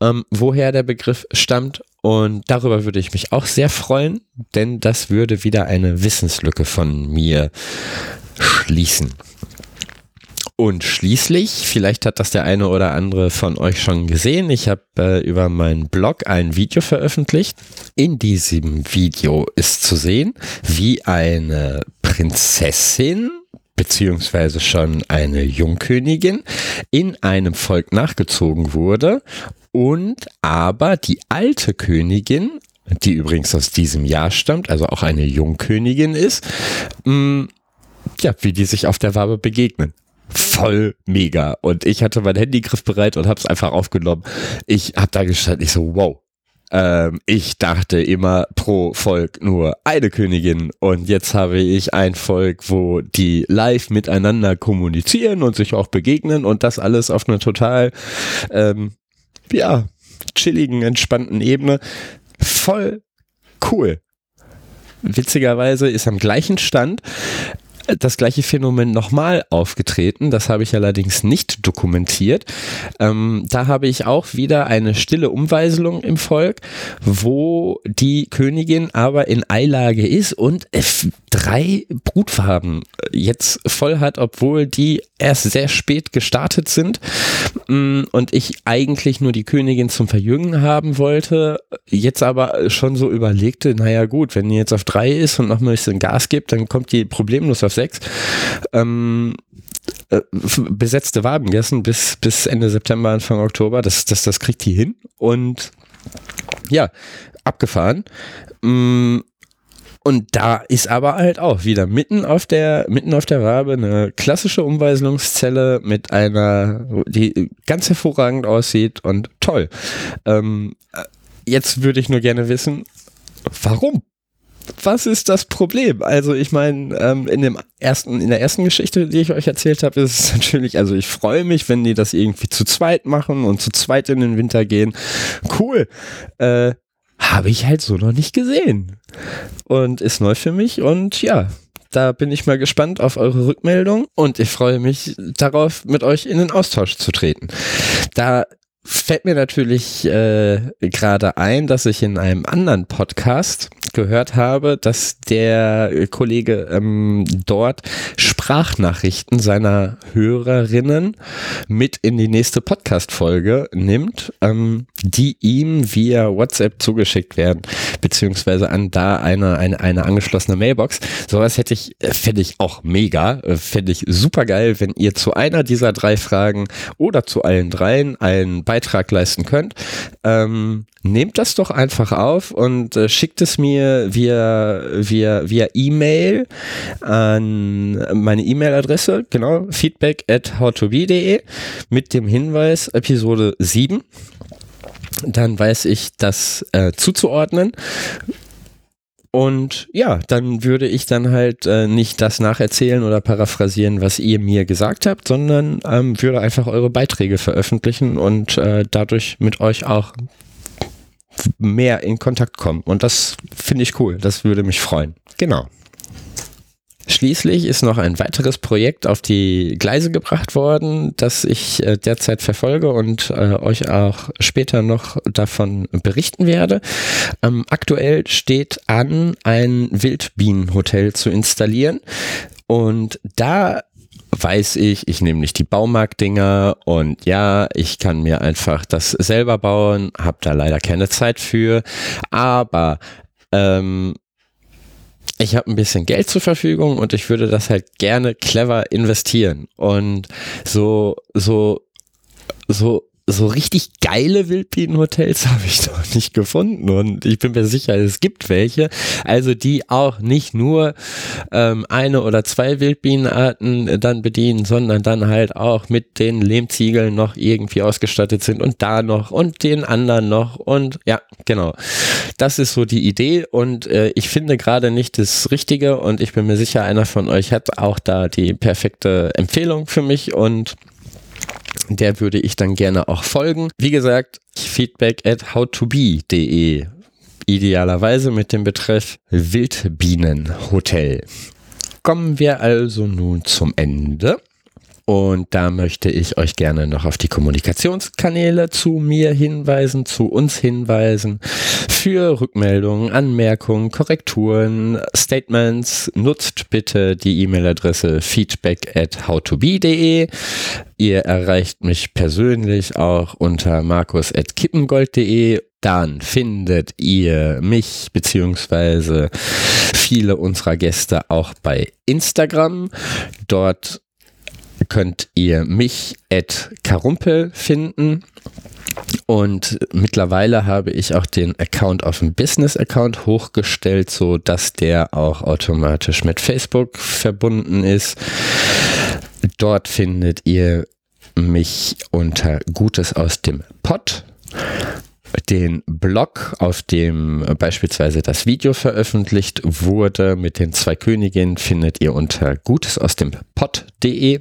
Speaker 1: ähm, woher der Begriff stammt. Und darüber würde ich mich auch sehr freuen, denn das würde wieder eine Wissenslücke von mir schließen. Und schließlich, vielleicht hat das der eine oder andere von euch schon gesehen, ich habe äh, über meinen Blog ein Video veröffentlicht. In diesem Video ist zu sehen, wie eine Prinzessin beziehungsweise schon eine Jungkönigin in einem Volk nachgezogen wurde und aber die alte Königin, die übrigens aus diesem Jahr stammt, also auch eine Jungkönigin ist, mh, mm, ja, wie die sich auf der Wabe begegnen voll mega. Und ich hatte mein Handy griffbereit und habe es einfach aufgenommen. Ich habe da gestanden, ich so, wow. Ähm, ich dachte immer pro Volk nur eine Königin und jetzt habe ich ein Volk, wo die live miteinander kommunizieren und sich auch begegnen und das alles auf einer total, ähm, ja, chilligen, entspannten Ebene. Voll cool. Witzigerweise ist am gleichen Stand das gleiche Phänomen nochmal aufgetreten. Das habe ich allerdings nicht dokumentiert. Ähm, da habe ich auch wieder eine stille Umweiselung im Volk, wo die Königin aber in Eilage ist und drei Brutfarben jetzt voll hat, obwohl die erst sehr spät gestartet sind mm, und ich eigentlich nur die Königin zum Verjüngen haben wollte, jetzt aber schon so überlegte, naja gut, wenn die jetzt auf drei ist und noch ein bisschen Gas gibt, dann kommt die problemlos auf sechs. Ähm, äh, besetzte Wabengessen bis, bis Ende September, Anfang Oktober, das, das, das kriegt die hin und ja, abgefahren. Mm, und da ist aber halt auch wieder mitten auf der, mitten auf der Wabe eine klassische Umweiselungszelle mit einer, die ganz hervorragend aussieht und toll. Ähm, jetzt würde ich nur gerne wissen, warum? Was ist das Problem? Also ich meine, ähm, in dem ersten, in der ersten Geschichte, die ich euch erzählt habe, ist es natürlich, also ich freue mich, wenn die das irgendwie zu zweit machen und zu zweit in den Winter gehen. Cool. Äh, habe ich halt so noch nicht gesehen. Und ist neu für mich und ja, da bin ich mal gespannt auf eure Rückmeldung und ich freue mich darauf, mit euch in den Austausch zu treten. Da fällt mir natürlich äh, gerade ein, dass ich in einem anderen Podcast gehört habe, dass der Kollege ähm, dort Sprachnachrichten seiner Hörerinnen mit in die nächste Podcast-Folge nimmt, ähm, die ihm via WhatsApp zugeschickt werden. Beziehungsweise an da eine, eine, eine angeschlossene Mailbox. Sowas hätte ich, äh, fände ich auch mega, äh, fände ich super geil, wenn ihr zu einer dieser drei Fragen oder zu allen dreien einen Beitrag leisten könnt. Ähm, nehmt das doch einfach auf und äh, schickt es mir via via via E-Mail an meine E-Mail-Adresse, genau, feedback at howtobe.de mit dem Hinweis Episode 7. Dann weiß ich das äh, zuzuordnen. Und ja, dann würde ich dann halt äh, nicht das nacherzählen oder paraphrasieren, was ihr mir gesagt habt, sondern ähm, würde einfach eure Beiträge veröffentlichen und äh, dadurch mit euch auch mehr in Kontakt kommen. Und das finde ich cool. Das würde mich freuen. Genau. Schließlich ist noch ein weiteres Projekt auf die Gleise gebracht worden, das ich äh, derzeit verfolge und äh, euch auch später noch davon berichten werde. Ähm, aktuell steht an, ein Wildbienenhotel zu installieren. Und da weiß ich, ich nehme nicht die Baumarktdinger und ja, ich kann mir einfach das selber bauen, habe da leider keine Zeit für, aber ähm, ich habe ein bisschen Geld zur Verfügung und ich würde das halt gerne clever investieren. Und so, so, so so richtig geile Wildbienenhotels habe ich doch nicht gefunden und ich bin mir sicher, es gibt welche, also die auch nicht nur ähm, eine oder zwei Wildbienenarten dann bedienen, sondern dann halt auch mit den Lehmziegeln noch irgendwie ausgestattet sind und da noch und den anderen noch und ja, genau. Das ist so die Idee und äh, ich finde gerade nicht das Richtige und ich bin mir sicher, einer von euch hat auch da die perfekte Empfehlung für mich und der würde ich dann gerne auch folgen. Wie gesagt, feedback at howtobe.de. Idealerweise mit dem Betreff Wildbienenhotel. Kommen wir also nun zum Ende. Und da möchte ich euch gerne noch auf die Kommunikationskanäle zu mir hinweisen, zu uns hinweisen. Für Rückmeldungen, Anmerkungen, Korrekturen, Statements nutzt bitte die E-Mail-Adresse feedback at howtobe.de. Ihr erreicht mich persönlich auch unter markus at kippengold.de dann findet ihr mich beziehungsweise viele unserer Gäste auch bei Instagram. Dort könnt ihr mich at Karumpel finden. Und mittlerweile habe ich auch den Account auf dem Business-Account hochgestellt, so dass der auch automatisch mit Facebook verbunden ist. Dort findet ihr mich unter Gutes aus dem Pott. Den Blog, auf dem beispielsweise das Video veröffentlicht wurde mit den zwei Königinnen, findet ihr unter Gutes aus dem Pott.de.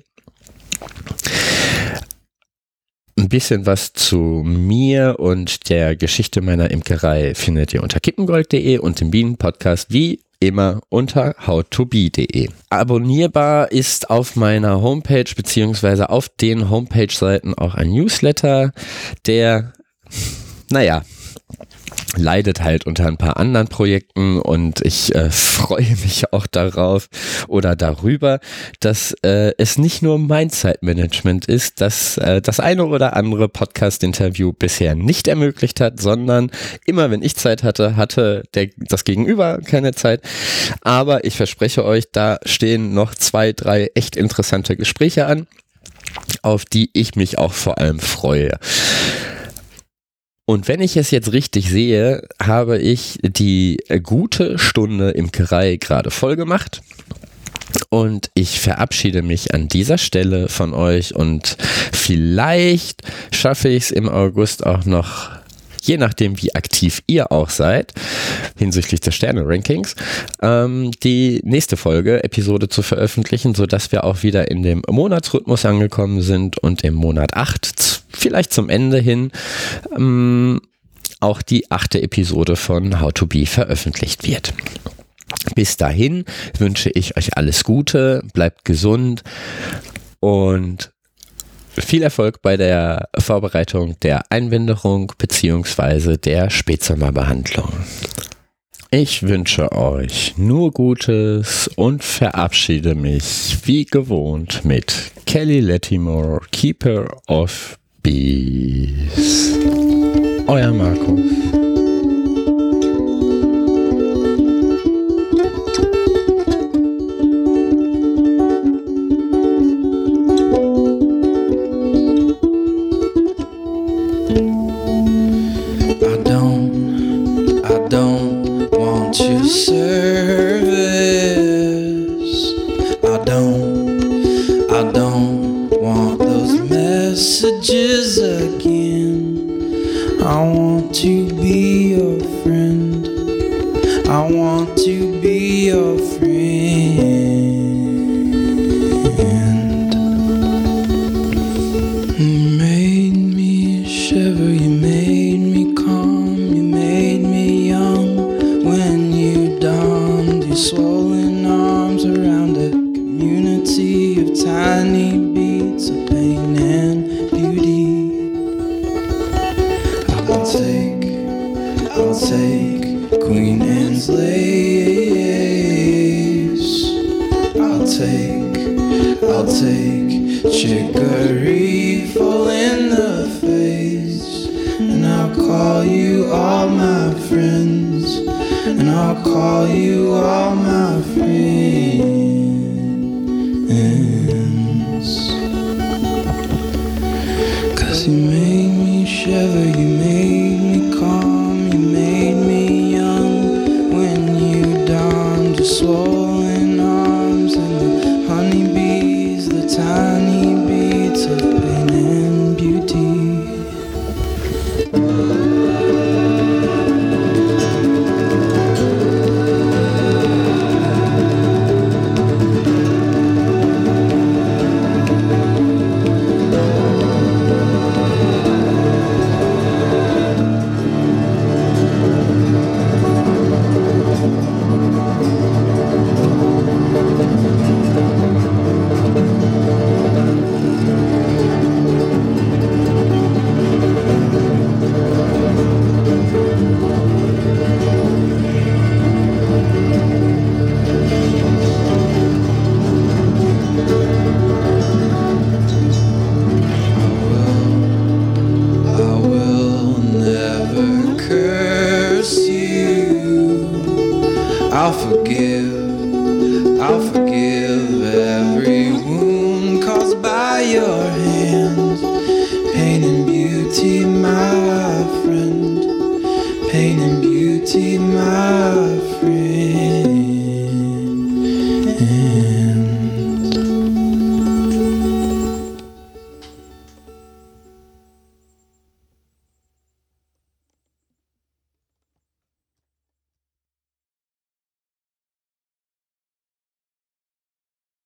Speaker 1: Ein bisschen was zu mir und der Geschichte meiner Imkerei findet ihr unter kippengold.de und im Bienenpodcast wie immer unter howtobee.de. Abonnierbar ist auf meiner Homepage beziehungsweise auf den Homepage-Seiten auch ein Newsletter, der, naja, leidet halt unter ein paar anderen Projekten und ich äh, freue mich auch darauf oder darüber, dass äh, es nicht nur mein Zeitmanagement ist, dass äh, das eine oder andere Podcast-Interview bisher nicht ermöglicht hat, sondern immer wenn ich Zeit hatte, hatte der, das Gegenüber keine Zeit. Aber ich verspreche euch, da stehen noch zwei, drei echt interessante Gespräche an, auf die ich mich auch vor allem freue. Und wenn ich es jetzt richtig sehe, habe ich die gute Stunde Imkerei gerade voll gemacht. Und ich verabschiede mich an dieser Stelle von euch und vielleicht schaffe ich es im August auch noch je nachdem, wie aktiv ihr auch seid, hinsichtlich des Sterne-Rankings, ähm, die nächste Folge, Episode zu veröffentlichen, sodass wir auch wieder in dem Monatsrhythmus angekommen sind und im Monat 8, vielleicht zum Ende hin, ähm, auch die achte Episode von How to Be veröffentlicht wird. Bis dahin wünsche ich euch alles Gute, bleibt gesund und viel Erfolg bei der Vorbereitung der Einwinderung bzw. der Spätsommerbehandlung. Ich wünsche euch nur Gutes und verabschiede mich wie gewohnt mit Kelly Lettimore, Keeper of Peace. Oh, Euer Marco. I don't, want you.
Speaker 9: Messages again. I want to be your friend. I want to be your friend. Chicory full in the face. And I'll call you all my friends. And I'll call you all my friends.